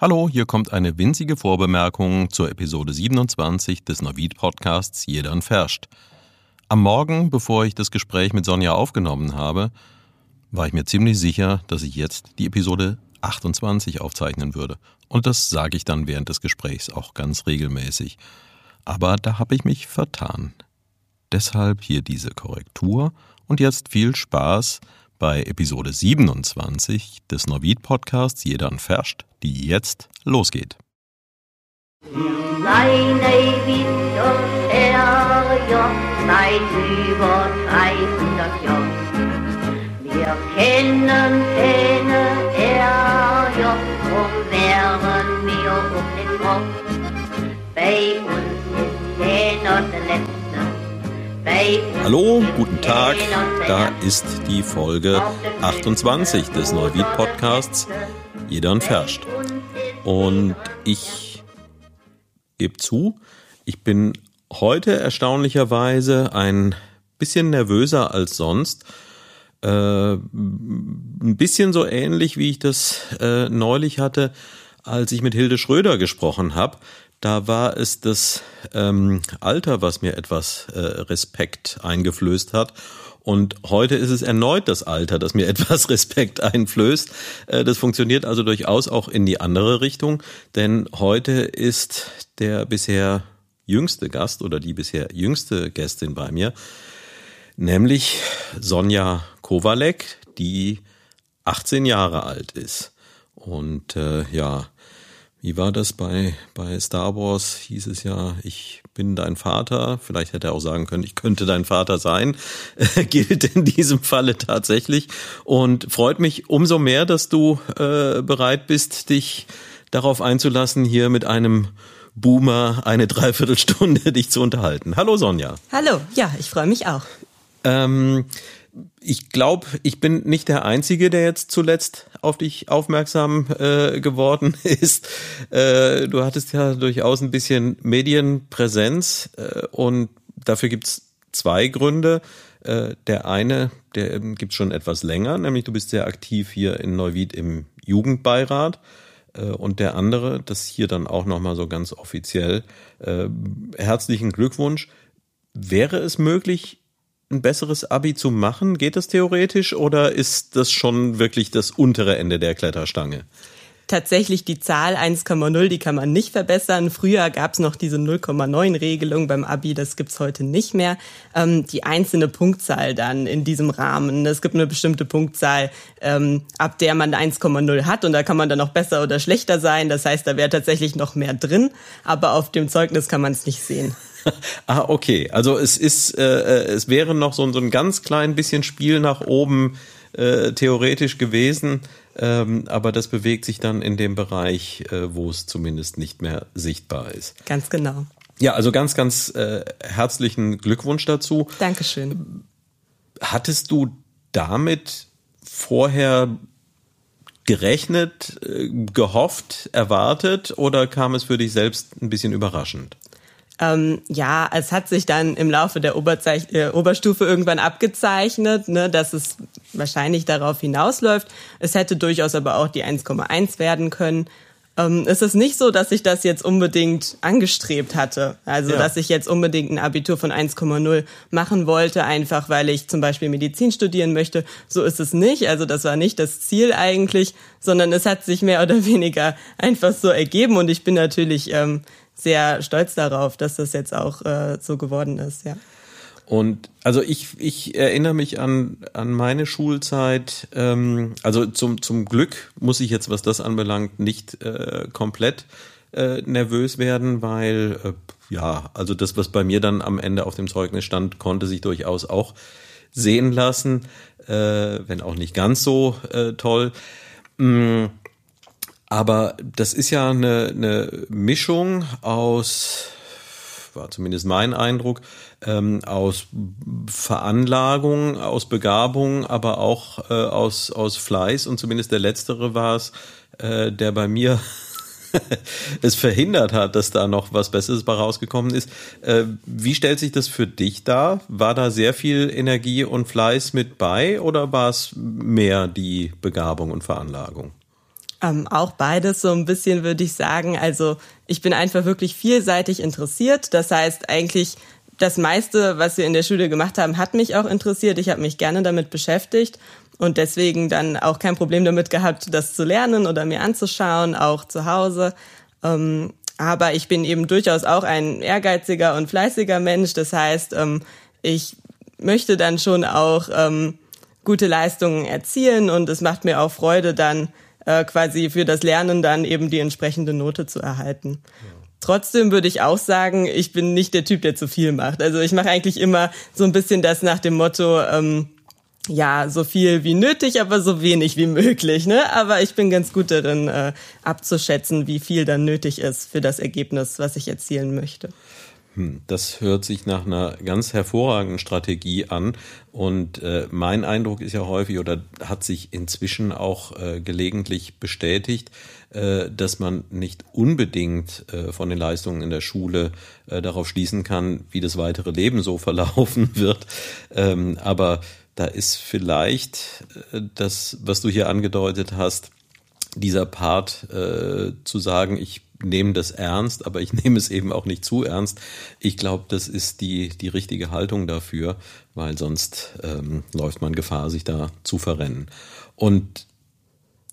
Hallo, hier kommt eine winzige Vorbemerkung zur Episode 27 des Navid Podcasts Jedern Ferscht. Am Morgen, bevor ich das Gespräch mit Sonja aufgenommen habe, war ich mir ziemlich sicher, dass ich jetzt die Episode 28 aufzeichnen würde. Und das sage ich dann während des Gesprächs auch ganz regelmäßig. Aber da habe ich mich vertan. Deshalb hier diese Korrektur und jetzt viel Spaß bei Episode 27 des Norvid Podcasts Jedern Ferscht, die jetzt losgeht. Meine Wind und Ärger seit über 300 Jahren. Wir kennen keine Ärger, drum wären wir den Kopf. Bei uns Hallo, guten Tag. Da ist die Folge 28 des Neuwied Podcasts Jeder und Ferscht. Und ich gebe zu, ich bin heute erstaunlicherweise ein bisschen nervöser als sonst. Äh, ein bisschen so ähnlich, wie ich das äh, neulich hatte, als ich mit Hilde Schröder gesprochen habe. Da war es das ähm, Alter, was mir etwas äh, Respekt eingeflößt hat. Und heute ist es erneut das Alter, das mir etwas Respekt einflößt. Äh, das funktioniert also durchaus auch in die andere Richtung, denn heute ist der bisher jüngste Gast oder die bisher jüngste Gästin bei mir, nämlich Sonja Kowalek, die 18 Jahre alt ist. Und äh, ja, wie war das bei, bei Star Wars? Hieß es ja, ich bin dein Vater. Vielleicht hätte er auch sagen können, ich könnte dein Vater sein. gilt in diesem Falle tatsächlich. Und freut mich umso mehr, dass du äh, bereit bist, dich darauf einzulassen, hier mit einem Boomer eine Dreiviertelstunde dich zu unterhalten. Hallo Sonja. Hallo, ja, ich freue mich auch. Ähm, ich glaube, ich bin nicht der Einzige, der jetzt zuletzt auf dich aufmerksam äh, geworden ist. Äh, du hattest ja durchaus ein bisschen Medienpräsenz äh, und dafür gibt's zwei Gründe. Äh, der eine, der gibt's schon etwas länger, nämlich du bist sehr aktiv hier in Neuwied im Jugendbeirat. Äh, und der andere, das hier dann auch nochmal so ganz offiziell, äh, herzlichen Glückwunsch. Wäre es möglich, ein besseres Abi zu machen? Geht das theoretisch oder ist das schon wirklich das untere Ende der Kletterstange? Tatsächlich die Zahl 1,0, die kann man nicht verbessern. Früher gab es noch diese 0,9-Regelung beim Abi, das gibt's heute nicht mehr. Ähm, die einzelne Punktzahl dann in diesem Rahmen. Es gibt eine bestimmte Punktzahl, ähm, ab der man 1,0 hat und da kann man dann noch besser oder schlechter sein. Das heißt, da wäre tatsächlich noch mehr drin, aber auf dem Zeugnis kann man es nicht sehen. ah, okay. Also es ist, äh, äh, es wäre noch so, so ein ganz klein bisschen Spiel nach oben äh, theoretisch gewesen, ähm, aber das bewegt sich dann in dem Bereich, äh, wo es zumindest nicht mehr sichtbar ist. Ganz genau. Ja, also ganz, ganz äh, herzlichen Glückwunsch dazu. Dankeschön. Hattest du damit vorher gerechnet, äh, gehofft, erwartet oder kam es für dich selbst ein bisschen überraschend? Ähm, ja, es hat sich dann im Laufe der Oberzeich äh, Oberstufe irgendwann abgezeichnet, ne, dass es wahrscheinlich darauf hinausläuft. Es hätte durchaus aber auch die 1,1 werden können. Ähm, es ist nicht so, dass ich das jetzt unbedingt angestrebt hatte. Also, ja. dass ich jetzt unbedingt ein Abitur von 1,0 machen wollte, einfach weil ich zum Beispiel Medizin studieren möchte. So ist es nicht. Also, das war nicht das Ziel eigentlich, sondern es hat sich mehr oder weniger einfach so ergeben. Und ich bin natürlich ähm, sehr stolz darauf, dass das jetzt auch äh, so geworden ist, ja. Und also ich, ich erinnere mich an, an meine Schulzeit. Ähm, also zum, zum Glück muss ich jetzt, was das anbelangt, nicht äh, komplett äh, nervös werden, weil äh, ja, also das, was bei mir dann am Ende auf dem Zeugnis stand, konnte sich durchaus auch sehen lassen, äh, wenn auch nicht ganz so äh, toll. Mm, aber das ist ja eine, eine Mischung aus, war zumindest mein Eindruck, ähm, aus Veranlagung, aus Begabung, aber auch äh, aus, aus Fleiß. Und zumindest der letztere war es, äh, der bei mir es verhindert hat, dass da noch was Besseres bei rausgekommen ist. Äh, wie stellt sich das für dich dar? War da sehr viel Energie und Fleiß mit bei oder war es mehr die Begabung und Veranlagung? Ähm, auch beides so ein bisschen, würde ich sagen. Also ich bin einfach wirklich vielseitig interessiert. Das heißt eigentlich, das meiste, was wir in der Schule gemacht haben, hat mich auch interessiert. Ich habe mich gerne damit beschäftigt und deswegen dann auch kein Problem damit gehabt, das zu lernen oder mir anzuschauen, auch zu Hause. Ähm, aber ich bin eben durchaus auch ein ehrgeiziger und fleißiger Mensch. Das heißt, ähm, ich möchte dann schon auch ähm, gute Leistungen erzielen und es macht mir auch Freude, dann äh, quasi für das Lernen dann eben die entsprechende Note zu erhalten. Trotzdem würde ich auch sagen, ich bin nicht der Typ, der zu viel macht. Also ich mache eigentlich immer so ein bisschen das nach dem Motto, ähm, ja, so viel wie nötig, aber so wenig wie möglich. Ne? Aber ich bin ganz gut darin, äh, abzuschätzen, wie viel dann nötig ist für das Ergebnis, was ich erzielen möchte. Hm, das hört sich nach einer ganz hervorragenden Strategie an. Und äh, mein Eindruck ist ja häufig oder hat sich inzwischen auch äh, gelegentlich bestätigt, äh, dass man nicht unbedingt äh, von den Leistungen in der Schule äh, darauf schließen kann, wie das weitere Leben so verlaufen wird. Ähm, aber da ist vielleicht äh, das, was du hier angedeutet hast, dieser Part zu sagen, ich nehme das ernst, aber ich nehme es eben auch nicht zu ernst. Ich glaube, das ist die, die richtige Haltung dafür, weil sonst ähm, läuft man Gefahr, sich da zu verrennen. Und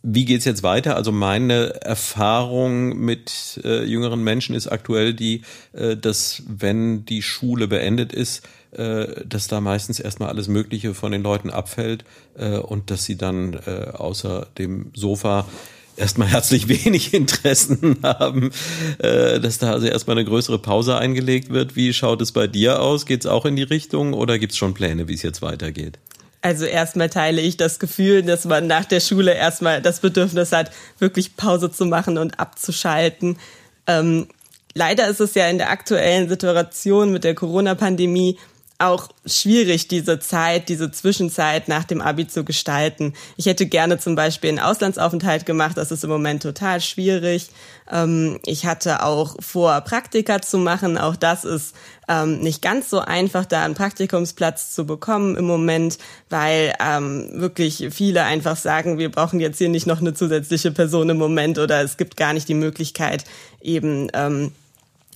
wie geht's jetzt weiter? Also meine Erfahrung mit äh, jüngeren Menschen ist aktuell die, äh, dass wenn die Schule beendet ist, äh, dass da meistens erstmal alles Mögliche von den Leuten abfällt äh, und dass sie dann äh, außer dem Sofa erstmal herzlich wenig Interessen haben, äh, dass da also erstmal eine größere Pause eingelegt wird. Wie schaut es bei dir aus? Geht es auch in die Richtung oder gibt es schon Pläne, wie es jetzt weitergeht? Also erstmal teile ich das Gefühl, dass man nach der Schule erstmal das Bedürfnis hat, wirklich Pause zu machen und abzuschalten. Ähm, leider ist es ja in der aktuellen Situation mit der Corona-Pandemie auch schwierig, diese Zeit, diese Zwischenzeit nach dem Abi zu gestalten. Ich hätte gerne zum Beispiel einen Auslandsaufenthalt gemacht. Das ist im Moment total schwierig. Ähm, ich hatte auch vor, Praktika zu machen. Auch das ist ähm, nicht ganz so einfach, da einen Praktikumsplatz zu bekommen im Moment, weil ähm, wirklich viele einfach sagen, wir brauchen jetzt hier nicht noch eine zusätzliche Person im Moment oder es gibt gar nicht die Möglichkeit, eben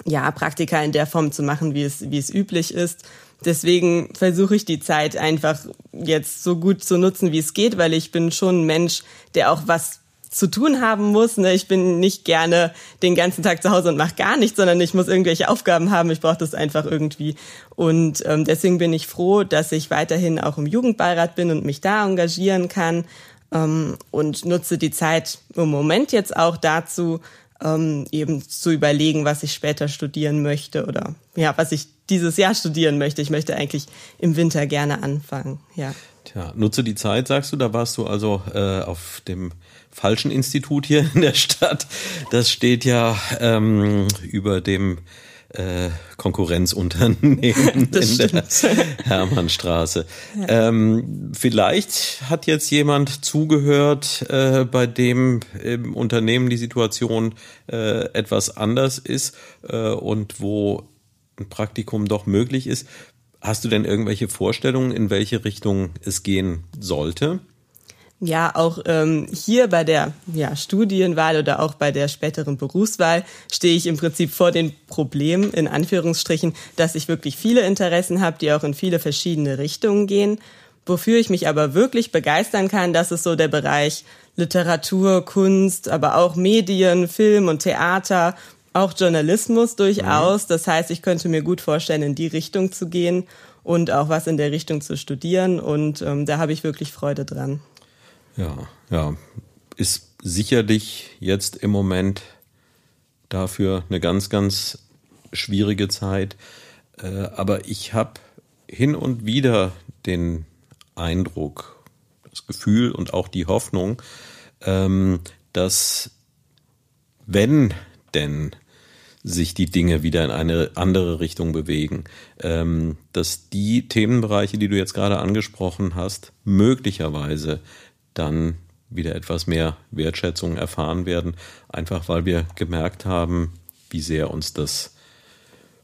ja, Praktika in der Form zu machen, wie es, wie es üblich ist. Deswegen versuche ich die Zeit einfach jetzt so gut zu nutzen, wie es geht, weil ich bin schon ein Mensch, der auch was zu tun haben muss. Ne? Ich bin nicht gerne den ganzen Tag zu Hause und mache gar nichts, sondern ich muss irgendwelche Aufgaben haben. Ich brauche das einfach irgendwie. Und ähm, deswegen bin ich froh, dass ich weiterhin auch im Jugendbeirat bin und mich da engagieren kann ähm, und nutze die Zeit im Moment jetzt auch dazu, ähm, eben zu überlegen, was ich später studieren möchte oder ja, was ich dieses Jahr studieren möchte. Ich möchte eigentlich im Winter gerne anfangen. Ja. Tja, nutze die Zeit, sagst du. Da warst du also äh, auf dem falschen Institut hier in der Stadt. Das steht ja ähm, über dem äh, Konkurrenzunternehmen in der Hermannstraße. Ja. Ähm, vielleicht hat jetzt jemand zugehört, äh, bei dem im Unternehmen die Situation äh, etwas anders ist äh, und wo ein Praktikum doch möglich ist. Hast du denn irgendwelche Vorstellungen, in welche Richtung es gehen sollte? Ja, auch ähm, hier bei der ja, Studienwahl oder auch bei der späteren Berufswahl stehe ich im Prinzip vor den Problemen, in Anführungsstrichen, dass ich wirklich viele Interessen habe, die auch in viele verschiedene Richtungen gehen. Wofür ich mich aber wirklich begeistern kann, das ist so der Bereich Literatur, Kunst, aber auch Medien, Film und Theater, auch Journalismus durchaus. Das heißt, ich könnte mir gut vorstellen, in die Richtung zu gehen und auch was in der Richtung zu studieren. Und ähm, da habe ich wirklich Freude dran. Ja, ja, ist sicherlich jetzt im Moment dafür eine ganz, ganz schwierige Zeit. Äh, aber ich habe hin und wieder den Eindruck, das Gefühl und auch die Hoffnung, ähm, dass wenn denn sich die Dinge wieder in eine andere Richtung bewegen, ähm, dass die Themenbereiche, die du jetzt gerade angesprochen hast, möglicherweise dann wieder etwas mehr Wertschätzung erfahren werden, einfach weil wir gemerkt haben, wie sehr uns das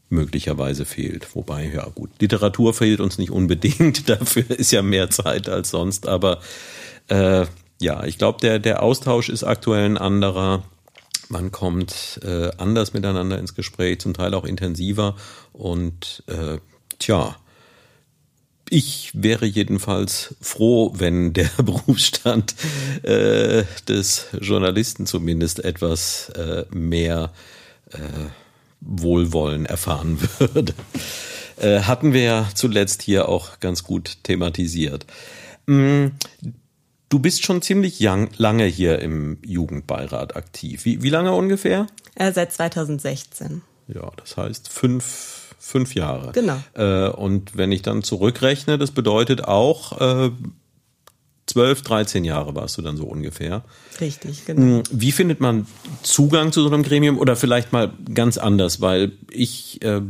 möglicherweise fehlt. Wobei, ja gut, Literatur fehlt uns nicht unbedingt, dafür ist ja mehr Zeit als sonst, aber äh, ja, ich glaube, der, der Austausch ist aktuell ein anderer. Man kommt äh, anders miteinander ins Gespräch, zum Teil auch intensiver. Und äh, tja, ich wäre jedenfalls froh, wenn der Berufsstand äh, des Journalisten zumindest etwas äh, mehr äh, Wohlwollen erfahren würde. Äh, hatten wir ja zuletzt hier auch ganz gut thematisiert. Mm, du bist schon ziemlich young, lange hier im Jugendbeirat aktiv. Wie, wie lange ungefähr? Äh, seit 2016. Ja, das heißt fünf fünf Jahre. Genau. Äh, und wenn ich dann zurückrechne, das bedeutet auch äh, 12, 13 Jahre warst du dann so ungefähr. Richtig, genau. Hm, wie findet man Zugang zu so einem Gremium oder vielleicht mal ganz anders, weil ich äh,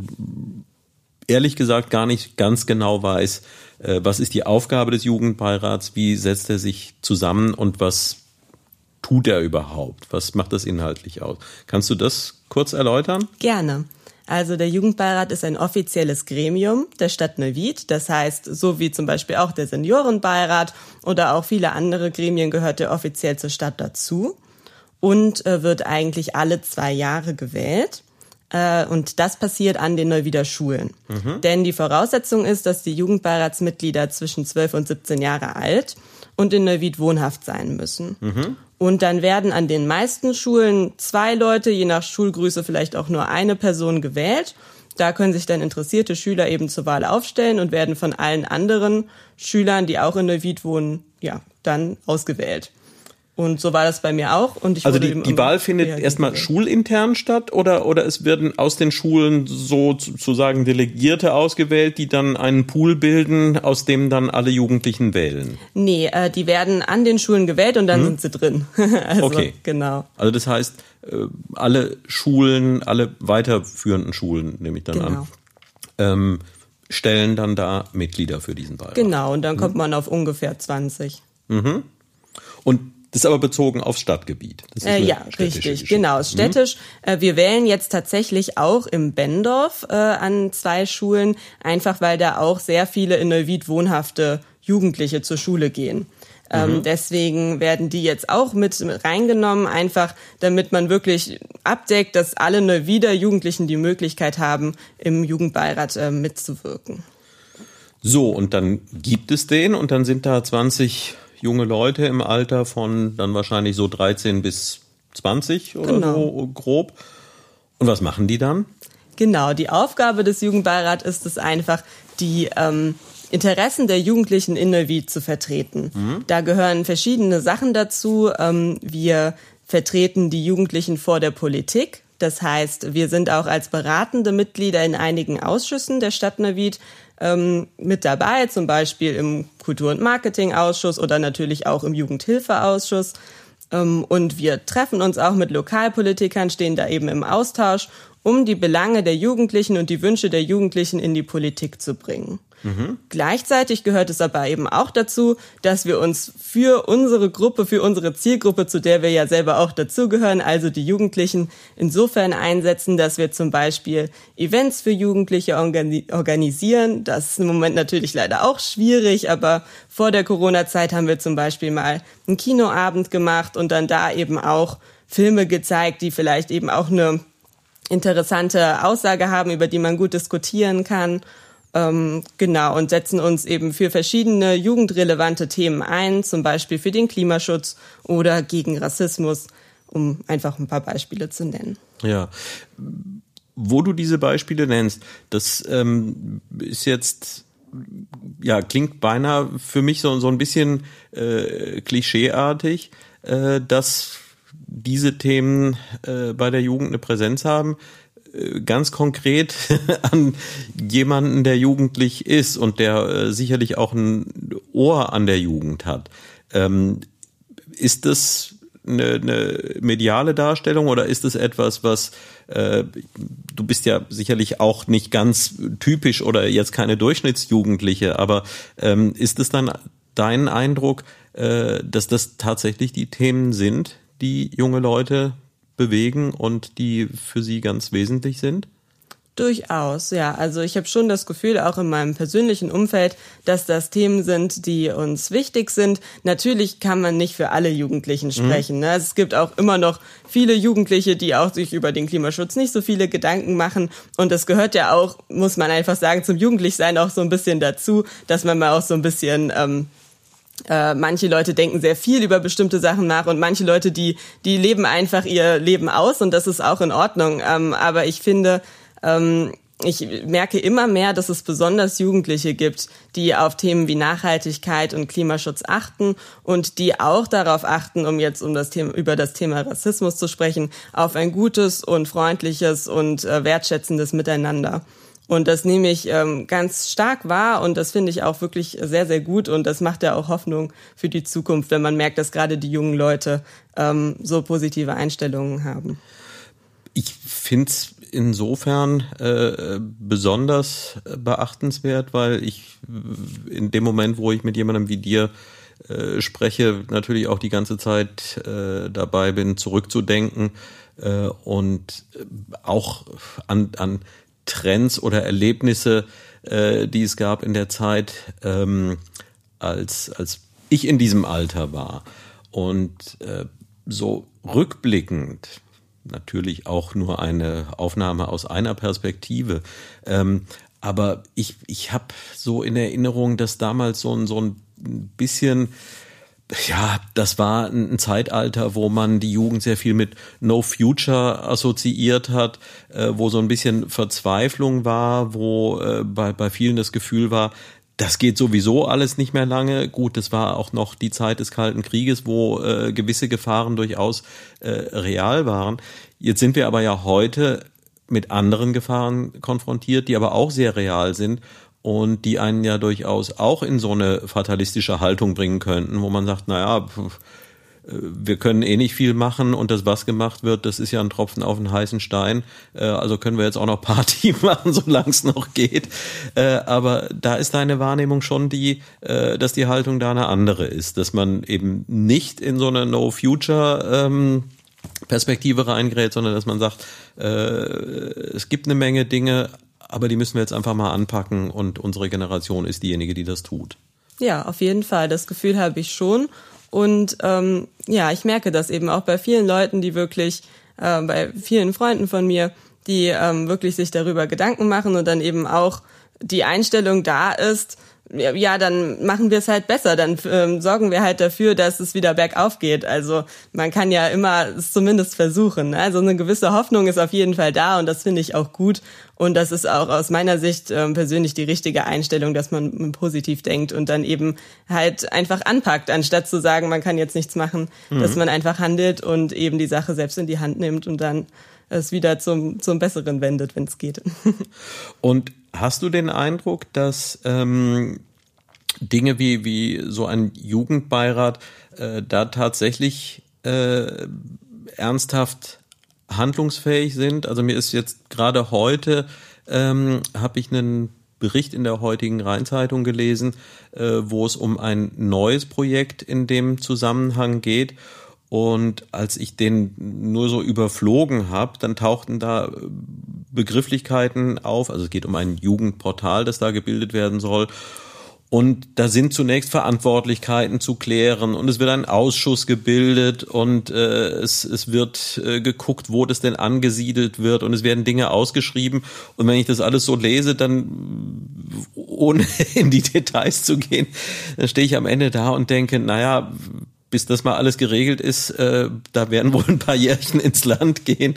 ehrlich gesagt gar nicht ganz genau weiß, äh, was ist die Aufgabe des Jugendbeirats, wie setzt er sich zusammen und was tut er überhaupt? Was macht das inhaltlich aus? Kannst du das kurz erläutern? Gerne. Also der Jugendbeirat ist ein offizielles Gremium der Stadt Neuwied. Das heißt, so wie zum Beispiel auch der Seniorenbeirat oder auch viele andere Gremien gehört er offiziell zur Stadt dazu und äh, wird eigentlich alle zwei Jahre gewählt. Äh, und das passiert an den Neuwieder Schulen. Mhm. Denn die Voraussetzung ist, dass die Jugendbeiratsmitglieder zwischen 12 und 17 Jahre alt und in Neuwied wohnhaft sein müssen. Mhm. Und dann werden an den meisten Schulen zwei Leute, je nach Schulgröße vielleicht auch nur eine Person gewählt. Da können sich dann interessierte Schüler eben zur Wahl aufstellen und werden von allen anderen Schülern, die auch in Neuwied wohnen, ja, dann ausgewählt. Und so war das bei mir auch. Und ich also die, die Wahl findet erstmal schulintern statt oder, oder es werden aus den Schulen sozusagen Delegierte ausgewählt, die dann einen Pool bilden, aus dem dann alle Jugendlichen wählen? Nee, äh, die werden an den Schulen gewählt und dann hm. sind sie drin. also, okay. Genau. Also das heißt, äh, alle Schulen, alle weiterführenden Schulen, nehme ich dann genau. an, ähm, stellen dann da Mitglieder für diesen Beirat. Genau, und dann kommt hm. man auf ungefähr 20. Mhm. Und das ist aber bezogen aufs Stadtgebiet. Äh, ja, richtig, genau, städtisch. Mhm. Wir wählen jetzt tatsächlich auch im Bendorf äh, an zwei Schulen, einfach weil da auch sehr viele in Neuwied wohnhafte Jugendliche zur Schule gehen. Ähm, mhm. Deswegen werden die jetzt auch mit reingenommen, einfach damit man wirklich abdeckt, dass alle Neuwieder Jugendlichen die Möglichkeit haben, im Jugendbeirat äh, mitzuwirken. So, und dann gibt es den und dann sind da 20 junge Leute im Alter von dann wahrscheinlich so 13 bis 20 oder genau. so grob. Und was machen die dann? Genau, die Aufgabe des Jugendbeirats ist es einfach, die ähm, Interessen der Jugendlichen in Neuwied zu vertreten. Mhm. Da gehören verschiedene Sachen dazu. Ähm, wir vertreten die Jugendlichen vor der Politik. Das heißt, wir sind auch als beratende Mitglieder in einigen Ausschüssen der Stadt Neuwied ähm, mit dabei, zum Beispiel im Kultur- und Marketingausschuss oder natürlich auch im Jugendhilfeausschuss. Ähm, und wir treffen uns auch mit Lokalpolitikern, stehen da eben im Austausch, um die Belange der Jugendlichen und die Wünsche der Jugendlichen in die Politik zu bringen. Mhm. Gleichzeitig gehört es aber eben auch dazu, dass wir uns für unsere Gruppe, für unsere Zielgruppe, zu der wir ja selber auch dazugehören, also die Jugendlichen, insofern einsetzen, dass wir zum Beispiel Events für Jugendliche organisieren. Das ist im Moment natürlich leider auch schwierig, aber vor der Corona-Zeit haben wir zum Beispiel mal einen Kinoabend gemacht und dann da eben auch Filme gezeigt, die vielleicht eben auch eine interessante Aussage haben, über die man gut diskutieren kann. Ähm, genau, und setzen uns eben für verschiedene jugendrelevante Themen ein, zum Beispiel für den Klimaschutz oder gegen Rassismus, um einfach ein paar Beispiele zu nennen. Ja. Wo du diese Beispiele nennst, das ähm, ist jetzt ja, klingt beinahe für mich so, so ein bisschen äh, klischeeartig, äh, dass diese Themen äh, bei der Jugend eine Präsenz haben ganz konkret an jemanden, der jugendlich ist und der äh, sicherlich auch ein Ohr an der Jugend hat. Ähm, ist das eine, eine mediale Darstellung oder ist es etwas, was äh, du bist ja sicherlich auch nicht ganz typisch oder jetzt keine Durchschnittsjugendliche, aber ähm, ist es dann dein Eindruck, äh, dass das tatsächlich die Themen sind, die junge Leute bewegen und die für Sie ganz wesentlich sind? Durchaus, ja. Also ich habe schon das Gefühl, auch in meinem persönlichen Umfeld, dass das Themen sind, die uns wichtig sind. Natürlich kann man nicht für alle Jugendlichen sprechen. Mhm. Ne? Es gibt auch immer noch viele Jugendliche, die auch sich über den Klimaschutz nicht so viele Gedanken machen. Und das gehört ja auch, muss man einfach sagen, zum Jugendlichsein auch so ein bisschen dazu, dass man mal auch so ein bisschen ähm, äh, manche Leute denken sehr viel über bestimmte Sachen nach und manche Leute, die, die leben einfach ihr Leben aus und das ist auch in Ordnung. Ähm, aber ich finde, ähm, ich merke immer mehr, dass es besonders Jugendliche gibt, die auf Themen wie Nachhaltigkeit und Klimaschutz achten und die auch darauf achten, um jetzt um das Thema, über das Thema Rassismus zu sprechen, auf ein gutes und freundliches und äh, wertschätzendes Miteinander. Und das nehme ich ähm, ganz stark wahr und das finde ich auch wirklich sehr, sehr gut und das macht ja auch Hoffnung für die Zukunft, wenn man merkt, dass gerade die jungen Leute ähm, so positive Einstellungen haben. Ich finde es insofern äh, besonders beachtenswert, weil ich in dem Moment, wo ich mit jemandem wie dir äh, spreche, natürlich auch die ganze Zeit äh, dabei bin, zurückzudenken äh, und auch an, an Trends oder Erlebnisse, äh, die es gab in der Zeit, ähm, als, als ich in diesem Alter war. Und äh, so rückblickend, natürlich auch nur eine Aufnahme aus einer Perspektive. Ähm, aber ich, ich habe so in Erinnerung, dass damals so ein, so ein bisschen ja, das war ein Zeitalter, wo man die Jugend sehr viel mit No Future assoziiert hat, äh, wo so ein bisschen Verzweiflung war, wo äh, bei, bei vielen das Gefühl war, das geht sowieso alles nicht mehr lange. Gut, das war auch noch die Zeit des Kalten Krieges, wo äh, gewisse Gefahren durchaus äh, real waren. Jetzt sind wir aber ja heute mit anderen Gefahren konfrontiert, die aber auch sehr real sind und die einen ja durchaus auch in so eine fatalistische Haltung bringen könnten, wo man sagt, naja, äh, wir können eh nicht viel machen und das, was gemacht wird, das ist ja ein Tropfen auf einen heißen Stein. Äh, also können wir jetzt auch noch Party machen, solange es noch geht. Äh, aber da ist deine Wahrnehmung schon die, dass die Haltung da eine andere ist, dass man eben nicht in so eine No-Future ähm, Perspektive reingerät, sondern dass man sagt, es gibt eine Menge Dinge, aber die müssen wir jetzt einfach mal anpacken und unsere Generation ist diejenige, die das tut. Ja, auf jeden Fall. Das Gefühl habe ich schon. Und ähm, ja, ich merke das eben auch bei vielen Leuten, die wirklich, äh, bei vielen Freunden von mir, die ähm, wirklich sich darüber Gedanken machen und dann eben auch die Einstellung da ist, ja, dann machen wir es halt besser, dann ähm, sorgen wir halt dafür, dass es wieder bergauf geht. Also man kann ja immer es zumindest versuchen. Ne? Also eine gewisse Hoffnung ist auf jeden Fall da und das finde ich auch gut. Und das ist auch aus meiner Sicht ähm, persönlich die richtige Einstellung, dass man positiv denkt und dann eben halt einfach anpackt, anstatt zu sagen, man kann jetzt nichts machen, mhm. dass man einfach handelt und eben die Sache selbst in die Hand nimmt und dann es wieder zum, zum Besseren wendet, wenn es geht. Und hast du den Eindruck, dass ähm, Dinge wie, wie so ein Jugendbeirat äh, da tatsächlich äh, ernsthaft handlungsfähig sind? Also mir ist jetzt gerade heute, ähm, habe ich einen Bericht in der heutigen Rheinzeitung gelesen, äh, wo es um ein neues Projekt in dem Zusammenhang geht. Und als ich den nur so überflogen habe, dann tauchten da Begrifflichkeiten auf. Also es geht um ein Jugendportal, das da gebildet werden soll. Und da sind zunächst Verantwortlichkeiten zu klären und es wird ein Ausschuss gebildet und äh, es, es wird äh, geguckt, wo das denn angesiedelt wird und es werden Dinge ausgeschrieben. Und wenn ich das alles so lese, dann ohne in die Details zu gehen, dann stehe ich am Ende da und denke, naja, bis das mal alles geregelt ist, äh, da werden wohl ein paar Jährchen ins Land gehen.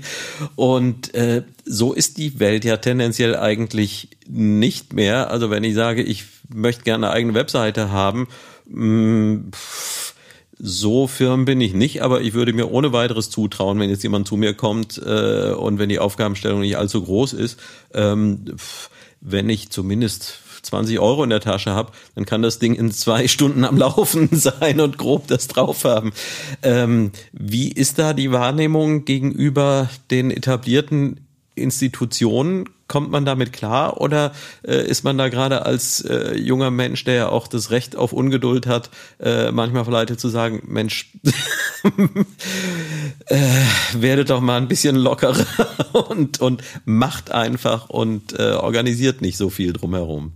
Und äh, so ist die Welt ja tendenziell eigentlich nicht mehr. Also wenn ich sage, ich möchte gerne eine eigene Webseite haben, mh, mm, so firm bin ich nicht, aber ich würde mir ohne weiteres zutrauen, wenn jetzt jemand zu mir kommt äh, und wenn die Aufgabenstellung nicht allzu groß ist, ähm, wenn ich zumindest 20 Euro in der Tasche habe, dann kann das Ding in zwei Stunden am Laufen sein und grob das drauf haben. Ähm, wie ist da die Wahrnehmung gegenüber den etablierten Institutionen? kommt man damit klar oder äh, ist man da gerade als äh, junger Mensch, der ja auch das Recht auf Ungeduld hat, äh, manchmal verleitet zu sagen, Mensch, äh, werdet doch mal ein bisschen lockerer und, und macht einfach und äh, organisiert nicht so viel drumherum.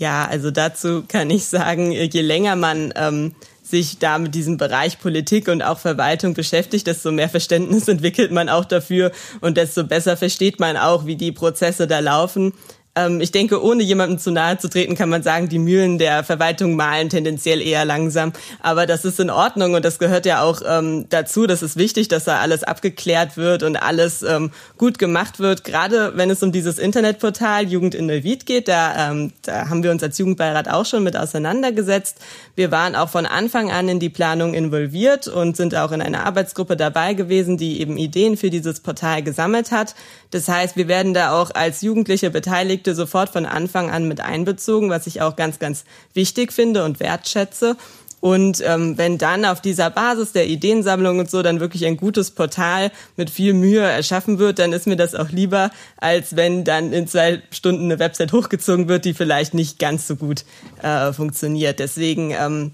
Ja, also dazu kann ich sagen, je länger man ähm, sich da mit diesem Bereich Politik und auch Verwaltung beschäftigt, desto mehr Verständnis entwickelt man auch dafür und desto besser versteht man auch, wie die Prozesse da laufen. Ähm, ich denke, ohne jemandem zu nahe zu treten, kann man sagen, die Mühlen der Verwaltung malen tendenziell eher langsam. Aber das ist in Ordnung und das gehört ja auch ähm, dazu. Das ist wichtig, dass da alles abgeklärt wird und alles ähm, gut gemacht wird. Gerade wenn es um dieses Internetportal Jugend in Neuwied geht, da, ähm, da haben wir uns als Jugendbeirat auch schon mit auseinandergesetzt. Wir waren auch von Anfang an in die Planung involviert und sind auch in einer Arbeitsgruppe dabei gewesen, die eben Ideen für dieses Portal gesammelt hat. Das heißt, wir werden da auch als Jugendliche Beteiligte sofort von Anfang an mit einbezogen, was ich auch ganz, ganz wichtig finde und wertschätze. Und ähm, wenn dann auf dieser Basis der Ideensammlung und so dann wirklich ein gutes Portal mit viel Mühe erschaffen wird, dann ist mir das auch lieber, als wenn dann in zwei Stunden eine Website hochgezogen wird, die vielleicht nicht ganz so gut äh, funktioniert. Deswegen, ähm,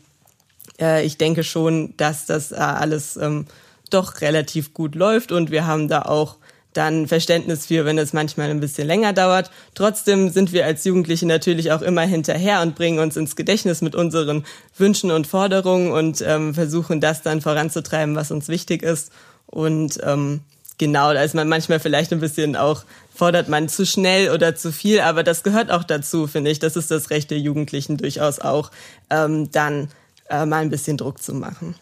äh, ich denke schon, dass das äh, alles ähm, doch relativ gut läuft und wir haben da auch dann Verständnis für, wenn es manchmal ein bisschen länger dauert. Trotzdem sind wir als Jugendliche natürlich auch immer hinterher und bringen uns ins Gedächtnis mit unseren Wünschen und Forderungen und ähm, versuchen das dann voranzutreiben, was uns wichtig ist. Und ähm, genau, da ist man manchmal vielleicht ein bisschen auch, fordert man zu schnell oder zu viel, aber das gehört auch dazu, finde ich. Das ist das Recht der Jugendlichen durchaus auch, ähm, dann äh, mal ein bisschen Druck zu machen.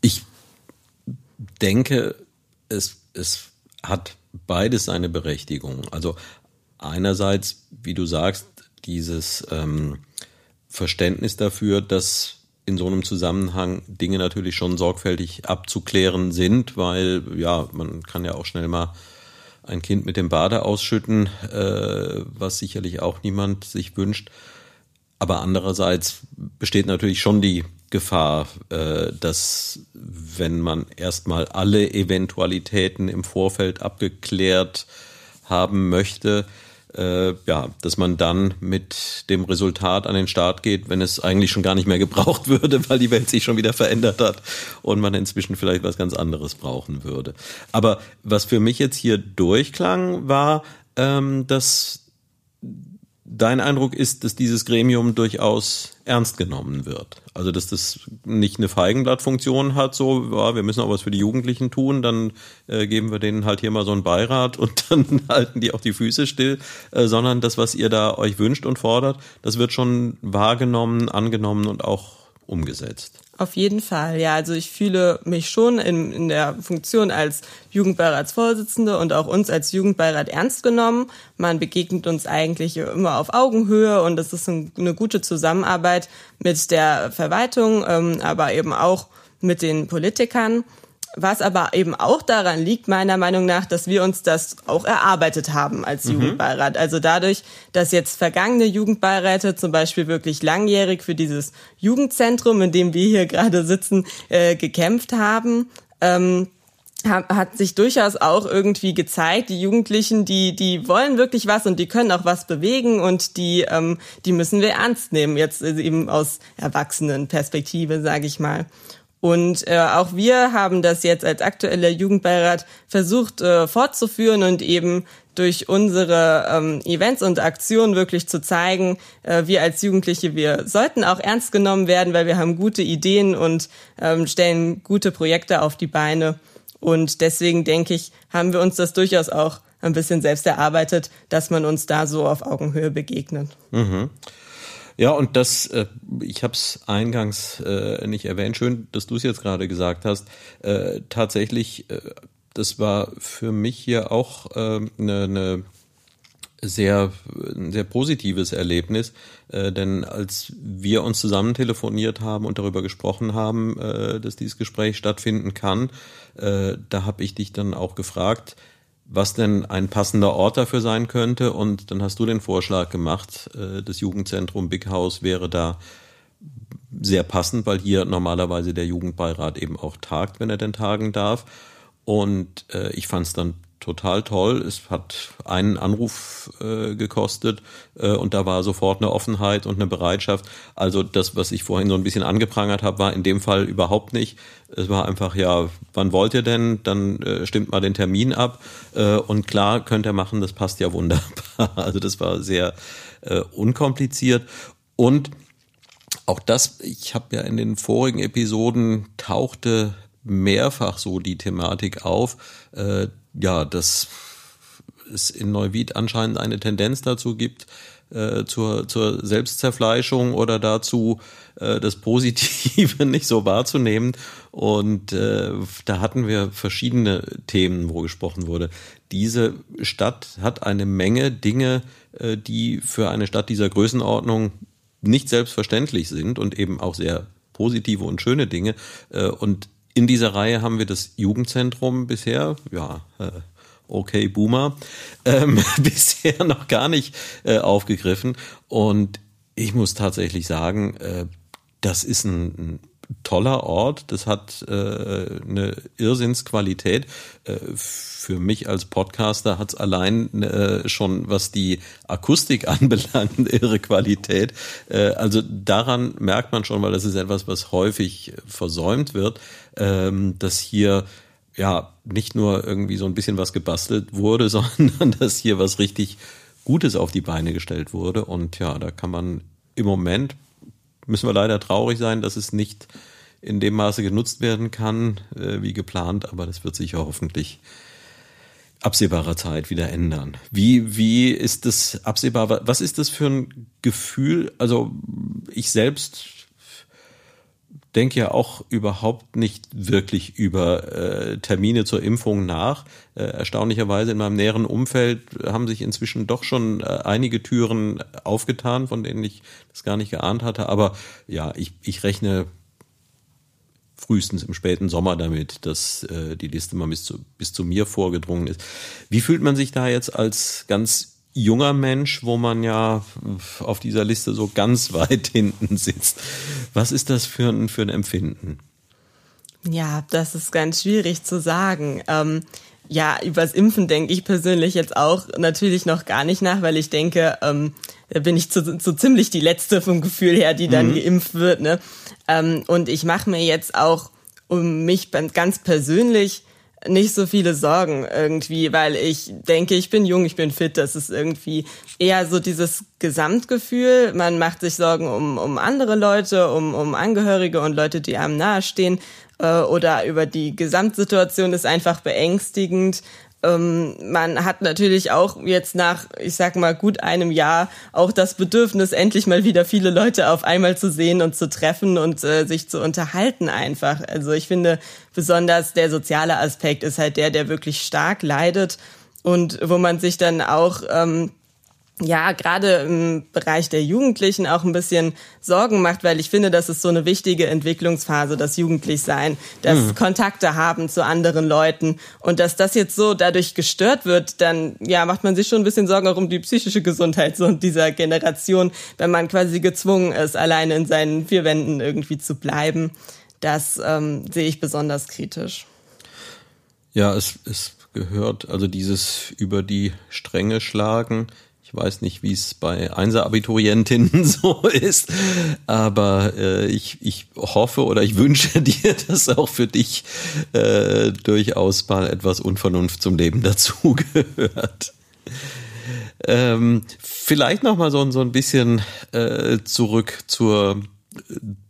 Ich denke, es es hat beides seine Berechtigung. Also einerseits, wie du sagst, dieses ähm, Verständnis dafür, dass in so einem Zusammenhang Dinge natürlich schon sorgfältig abzuklären sind, weil ja, man kann ja auch schnell mal ein Kind mit dem Bade ausschütten, äh, was sicherlich auch niemand sich wünscht. Aber andererseits besteht natürlich schon die Gefahr, äh, dass wenn man erstmal alle Eventualitäten im Vorfeld abgeklärt haben möchte, äh, ja, dass man dann mit dem Resultat an den Start geht, wenn es eigentlich schon gar nicht mehr gebraucht würde, weil die Welt sich schon wieder verändert hat und man inzwischen vielleicht was ganz anderes brauchen würde. Aber was für mich jetzt hier durchklang, war, ähm, dass dein Eindruck ist, dass dieses Gremium durchaus ernst genommen wird. Also dass das nicht eine Feigenblattfunktion hat, so ja, wir müssen auch was für die Jugendlichen tun, dann äh, geben wir denen halt hier mal so einen Beirat und dann halten die auch die Füße still, äh, sondern das, was ihr da euch wünscht und fordert, das wird schon wahrgenommen, angenommen und auch umgesetzt. Auf jeden Fall, ja. Also ich fühle mich schon in, in der Funktion als Jugendbeiratsvorsitzende und auch uns als Jugendbeirat ernst genommen. Man begegnet uns eigentlich immer auf Augenhöhe und es ist eine gute Zusammenarbeit mit der Verwaltung, ähm, aber eben auch mit den Politikern. Was aber eben auch daran liegt, meiner Meinung nach, dass wir uns das auch erarbeitet haben als mhm. Jugendbeirat. Also dadurch, dass jetzt vergangene Jugendbeiräte zum Beispiel wirklich langjährig für dieses Jugendzentrum, in dem wir hier gerade sitzen, äh, gekämpft haben, ähm, hat sich durchaus auch irgendwie gezeigt, die Jugendlichen, die die wollen wirklich was und die können auch was bewegen und die ähm, die müssen wir ernst nehmen jetzt eben aus Erwachsenenperspektive, sage ich mal. Und äh, auch wir haben das jetzt als aktueller Jugendbeirat versucht äh, fortzuführen und eben durch unsere ähm, Events und Aktionen wirklich zu zeigen, äh, wir als Jugendliche, wir sollten auch ernst genommen werden, weil wir haben gute Ideen und ähm, stellen gute Projekte auf die Beine. Und deswegen denke ich, haben wir uns das durchaus auch ein bisschen selbst erarbeitet, dass man uns da so auf Augenhöhe begegnet. Mhm. Ja, und das, äh, ich habe es eingangs äh, nicht erwähnt, schön, dass du es jetzt gerade gesagt hast. Äh, tatsächlich, äh, das war für mich hier auch eine äh, ne, sehr, ein sehr positives Erlebnis, äh, denn als wir uns zusammen telefoniert haben und darüber gesprochen haben, äh, dass dieses Gespräch stattfinden kann, da habe ich dich dann auch gefragt, was denn ein passender Ort dafür sein könnte. Und dann hast du den Vorschlag gemacht, äh, das Jugendzentrum Big House wäre da sehr passend, weil hier normalerweise der Jugendbeirat eben auch tagt, wenn er denn tagen darf. Und äh, ich fand es dann total toll. Es hat einen Anruf äh, gekostet äh, und da war sofort eine Offenheit und eine Bereitschaft. Also das, was ich vorhin so ein bisschen angeprangert habe, war in dem Fall überhaupt nicht. Es war einfach, ja, wann wollt ihr denn? Dann äh, stimmt mal den Termin ab äh, und klar könnt ihr machen, das passt ja wunderbar. Also das war sehr äh, unkompliziert und auch das, ich habe ja in den vorigen Episoden tauchte mehrfach so die Thematik auf, äh, ja, dass es in Neuwied anscheinend eine Tendenz dazu gibt, äh, zur, zur Selbstzerfleischung oder dazu, äh, das Positive nicht so wahrzunehmen. Und äh, da hatten wir verschiedene Themen, wo gesprochen wurde. Diese Stadt hat eine Menge Dinge, die für eine Stadt dieser Größenordnung nicht selbstverständlich sind und eben auch sehr positive und schöne Dinge. Und in dieser Reihe haben wir das Jugendzentrum bisher, ja, äh, okay, Boomer, ähm, bisher noch gar nicht äh, aufgegriffen. Und ich muss tatsächlich sagen, äh, das ist ein, ein toller Ort. Das hat äh, eine Irrsinnsqualität. Äh, für mich als Podcaster hat es allein äh, schon, was die Akustik anbelangt, irre Qualität. Äh, also daran merkt man schon, weil das ist etwas, was häufig versäumt wird, ähm, dass hier ja nicht nur irgendwie so ein bisschen was gebastelt wurde, sondern dass hier was richtig Gutes auf die Beine gestellt wurde. Und ja, da kann man im Moment müssen wir leider traurig sein, dass es nicht in dem Maße genutzt werden kann äh, wie geplant, aber das wird sich ja hoffentlich absehbarer Zeit wieder ändern. Wie, wie ist das absehbar? Was ist das für ein Gefühl? Also ich selbst denke ja auch überhaupt nicht wirklich über äh, Termine zur Impfung nach. Äh, erstaunlicherweise in meinem näheren Umfeld haben sich inzwischen doch schon äh, einige Türen aufgetan, von denen ich das gar nicht geahnt hatte. Aber ja, ich, ich rechne frühestens im späten Sommer damit, dass äh, die Liste mal bis zu, bis zu mir vorgedrungen ist. Wie fühlt man sich da jetzt als ganz junger Mensch, wo man ja auf dieser Liste so ganz weit hinten sitzt. Was ist das für ein, für ein Empfinden? Ja, das ist ganz schwierig zu sagen. Ähm, ja, übers Impfen denke ich persönlich jetzt auch natürlich noch gar nicht nach, weil ich denke, ähm, da bin ich zu ziemlich die letzte vom Gefühl her, die dann mhm. geimpft wird. Ne? Ähm, und ich mache mir jetzt auch um mich ganz persönlich nicht so viele Sorgen irgendwie, weil ich denke, ich bin jung, ich bin fit. Das ist irgendwie eher so dieses Gesamtgefühl. Man macht sich Sorgen um, um andere Leute, um, um Angehörige und Leute, die einem nahestehen. Äh, oder über die Gesamtsituation ist einfach beängstigend. Ähm, man hat natürlich auch jetzt nach, ich sag mal, gut einem Jahr auch das Bedürfnis, endlich mal wieder viele Leute auf einmal zu sehen und zu treffen und äh, sich zu unterhalten einfach. Also ich finde, besonders der soziale Aspekt ist halt der, der wirklich stark leidet und wo man sich dann auch ähm, ja, gerade im Bereich der Jugendlichen auch ein bisschen Sorgen macht, weil ich finde, das ist so eine wichtige Entwicklungsphase, das Jugendlichsein, das mhm. Kontakte haben zu anderen Leuten und dass das jetzt so dadurch gestört wird, dann ja, macht man sich schon ein bisschen Sorgen auch um die psychische Gesundheit so dieser Generation, wenn man quasi gezwungen ist, alleine in seinen vier Wänden irgendwie zu bleiben. Das ähm, sehe ich besonders kritisch. Ja, es, es gehört also dieses über die Stränge schlagen weiß nicht, wie es bei Einser-Abiturientinnen so ist, aber äh, ich, ich hoffe oder ich wünsche dir, dass auch für dich äh, durchaus mal etwas Unvernunft zum Leben dazugehört. Ähm, vielleicht noch mal so, so ein bisschen äh, zurück zur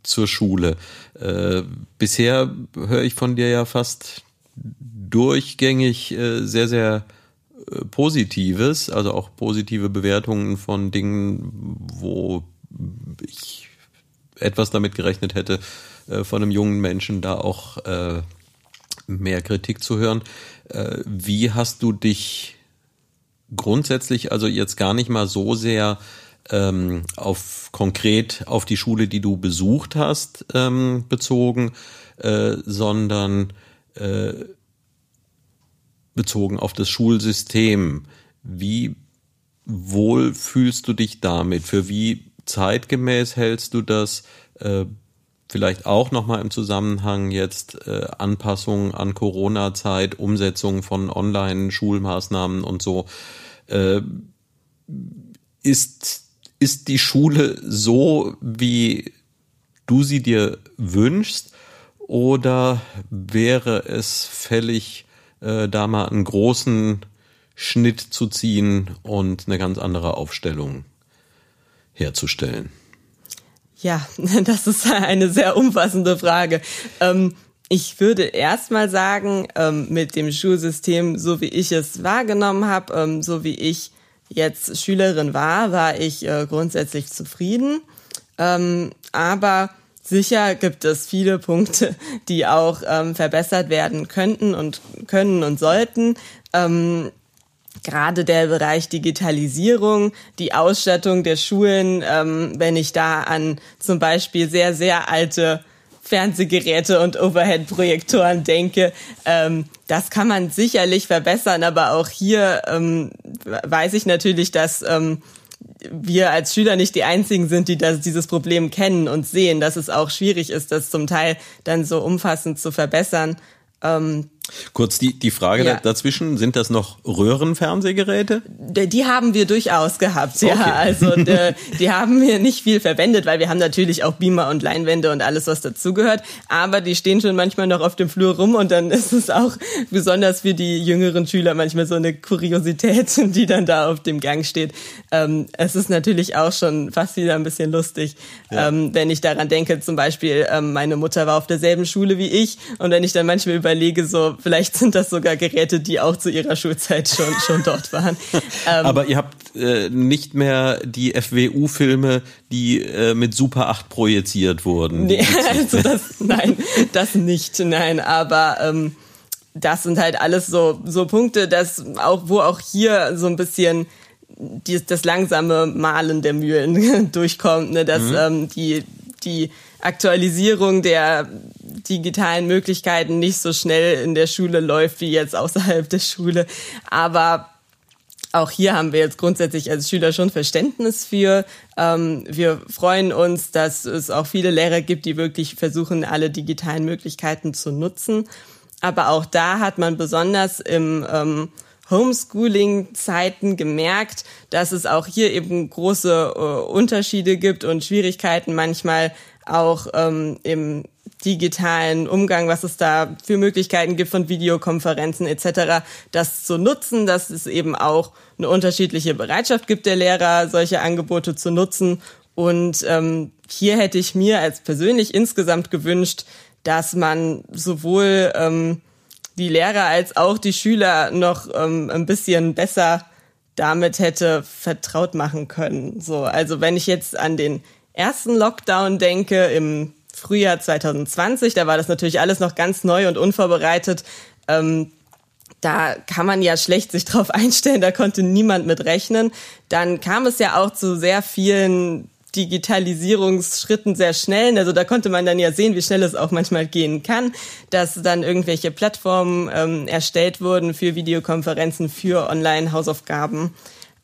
zur Schule. Äh, bisher höre ich von dir ja fast durchgängig äh, sehr sehr Positives, also auch positive Bewertungen von Dingen, wo ich etwas damit gerechnet hätte, äh, von einem jungen Menschen da auch äh, mehr Kritik zu hören. Äh, wie hast du dich grundsätzlich, also jetzt gar nicht mal so sehr ähm, auf konkret auf die Schule, die du besucht hast, ähm, bezogen, äh, sondern äh, bezogen auf das Schulsystem. Wie wohl fühlst du dich damit? Für wie zeitgemäß hältst du das? Äh, vielleicht auch nochmal im Zusammenhang jetzt äh, Anpassungen an Corona-Zeit, Umsetzung von Online-Schulmaßnahmen und so. Äh, ist, ist die Schule so, wie du sie dir wünschst? Oder wäre es fällig, äh, da mal einen großen Schnitt zu ziehen und eine ganz andere Aufstellung herzustellen? Ja, das ist eine sehr umfassende Frage. Ähm, ich würde erstmal sagen, ähm, mit dem Schulsystem, so wie ich es wahrgenommen habe, ähm, so wie ich jetzt Schülerin war, war ich äh, grundsätzlich zufrieden. aber sicher gibt es viele Punkte, die auch verbessert werden könnten und können und sollten. Gerade der Bereich Digitalisierung, die Ausstattung der Schulen, ähm, wenn ich da an zum Beispiel sehr, sehr alte Fernsehgeräte und Overhead-Projektoren denke, ähm, das kann man sicherlich verbessern, aber auch hier ähm, weiß ich natürlich, dass ähm, wir als Schüler nicht die einzigen sind, die das, dieses Problem kennen und sehen, dass es auch schwierig ist, das zum Teil dann so umfassend zu verbessern. Ähm, Kurz die, die Frage ja. dazwischen, sind das noch Röhrenfernsehgeräte? Die haben wir durchaus gehabt, ja. Okay. Also die, die haben wir nicht viel verwendet, weil wir haben natürlich auch Beamer und Leinwände und alles, was dazugehört. Aber die stehen schon manchmal noch auf dem Flur rum und dann ist es auch besonders für die jüngeren Schüler manchmal so eine Kuriosität, die dann da auf dem Gang steht. Ähm, es ist natürlich auch schon fast wieder ein bisschen lustig, ja. ähm, wenn ich daran denke, zum Beispiel, ähm, meine Mutter war auf derselben Schule wie ich und wenn ich dann manchmal überlege, so, vielleicht sind das sogar Geräte, die auch zu ihrer Schulzeit schon, schon dort waren. Ähm, Aber ihr habt äh, nicht mehr die FWU-Filme, die äh, mit Super 8 projiziert wurden. Nee, also das, nein, das nicht, nein. Aber ähm, das sind halt alles so, so Punkte, dass auch, wo auch hier so ein bisschen die, das langsame Malen der Mühlen durchkommt, ne, dass mhm. ähm, die, die Aktualisierung der digitalen Möglichkeiten nicht so schnell in der Schule läuft wie jetzt außerhalb der Schule. Aber auch hier haben wir jetzt grundsätzlich als Schüler schon Verständnis für. Ähm, wir freuen uns, dass es auch viele Lehrer gibt, die wirklich versuchen, alle digitalen Möglichkeiten zu nutzen. Aber auch da hat man besonders im ähm, Homeschooling-Zeiten gemerkt, dass es auch hier eben große äh, Unterschiede gibt und Schwierigkeiten manchmal auch ähm, im digitalen Umgang, was es da für Möglichkeiten gibt von Videokonferenzen etc., das zu nutzen, dass es eben auch eine unterschiedliche Bereitschaft gibt der Lehrer, solche Angebote zu nutzen. Und ähm, hier hätte ich mir als persönlich insgesamt gewünscht, dass man sowohl ähm, die Lehrer als auch die Schüler noch ähm, ein bisschen besser damit hätte vertraut machen können. So, also wenn ich jetzt an den ersten Lockdown denke im Frühjahr 2020. Da war das natürlich alles noch ganz neu und unvorbereitet. Ähm, da kann man ja schlecht sich drauf einstellen, da konnte niemand mit rechnen. Dann kam es ja auch zu sehr vielen Digitalisierungsschritten sehr schnell. Also da konnte man dann ja sehen, wie schnell es auch manchmal gehen kann, dass dann irgendwelche Plattformen ähm, erstellt wurden für Videokonferenzen, für Online-Hausaufgaben.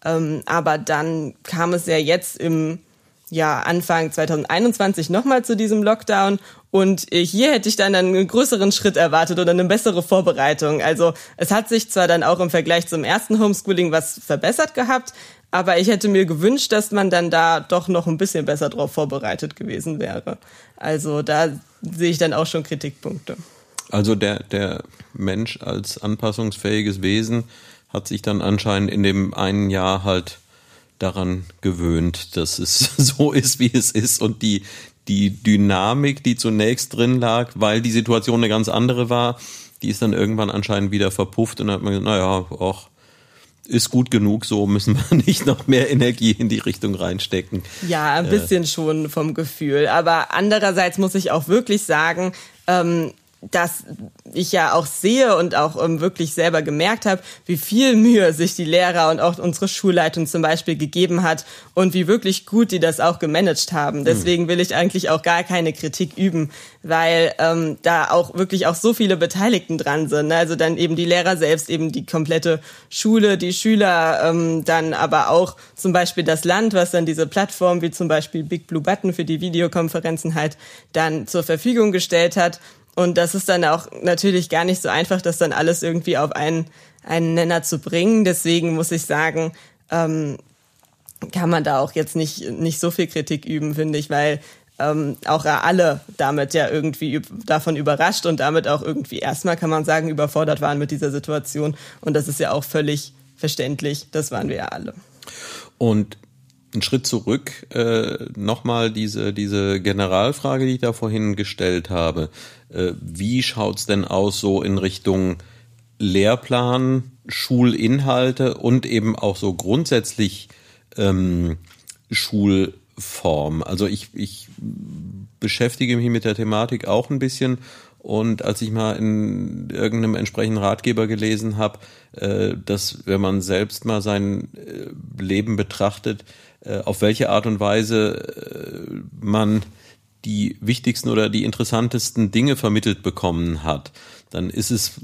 Ähm, aber dann kam es ja jetzt im ja Anfang 2021 nochmal zu diesem Lockdown und hier hätte ich dann einen größeren Schritt erwartet oder eine bessere Vorbereitung. Also es hat sich zwar dann auch im Vergleich zum ersten Homeschooling was verbessert gehabt, aber ich hätte mir gewünscht, dass man dann da doch noch ein bisschen besser drauf vorbereitet gewesen wäre. Also da sehe ich dann auch schon Kritikpunkte. Also der, der Mensch als anpassungsfähiges Wesen hat sich dann anscheinend in dem einen Jahr halt daran gewöhnt, dass es so ist, wie es ist und die, die Dynamik, die zunächst drin lag, weil die Situation eine ganz andere war, die ist dann irgendwann anscheinend wieder verpufft und dann hat man gesagt, naja, auch ist gut genug, so müssen wir nicht noch mehr Energie in die Richtung reinstecken. Ja, ein bisschen äh. schon vom Gefühl. Aber andererseits muss ich auch wirklich sagen, ähm, dass ich ja auch sehe und auch ähm, wirklich selber gemerkt habe, wie viel Mühe sich die Lehrer und auch unsere Schulleitung zum Beispiel gegeben hat und wie wirklich gut die das auch gemanagt haben. Deswegen will ich eigentlich auch gar keine Kritik üben, weil ähm, da auch wirklich auch so viele Beteiligten dran sind. Ne? Also dann eben die Lehrer selbst, eben die komplette Schule, die Schüler, ähm, dann aber auch zum Beispiel das Land, was dann diese Plattform wie zum Beispiel Big Blue Button für die Videokonferenzen halt dann zur Verfügung gestellt hat und das ist dann auch natürlich gar nicht so einfach, das dann alles irgendwie auf einen, einen Nenner zu bringen. Deswegen muss ich sagen, ähm, kann man da auch jetzt nicht, nicht so viel Kritik üben, finde ich, weil ähm, auch alle damit ja irgendwie davon überrascht und damit auch irgendwie erstmal kann man sagen, überfordert waren mit dieser Situation. Und das ist ja auch völlig verständlich. Das waren wir ja alle. Und einen Schritt zurück, äh, nochmal diese, diese Generalfrage, die ich da vorhin gestellt habe. Äh, wie schaut's denn aus so in Richtung Lehrplan, Schulinhalte und eben auch so grundsätzlich ähm, Schulform? Also ich, ich beschäftige mich mit der Thematik auch ein bisschen und als ich mal in irgendeinem entsprechenden Ratgeber gelesen habe, äh, dass wenn man selbst mal sein äh, Leben betrachtet, auf welche Art und Weise äh, man die wichtigsten oder die interessantesten Dinge vermittelt bekommen hat, dann ist es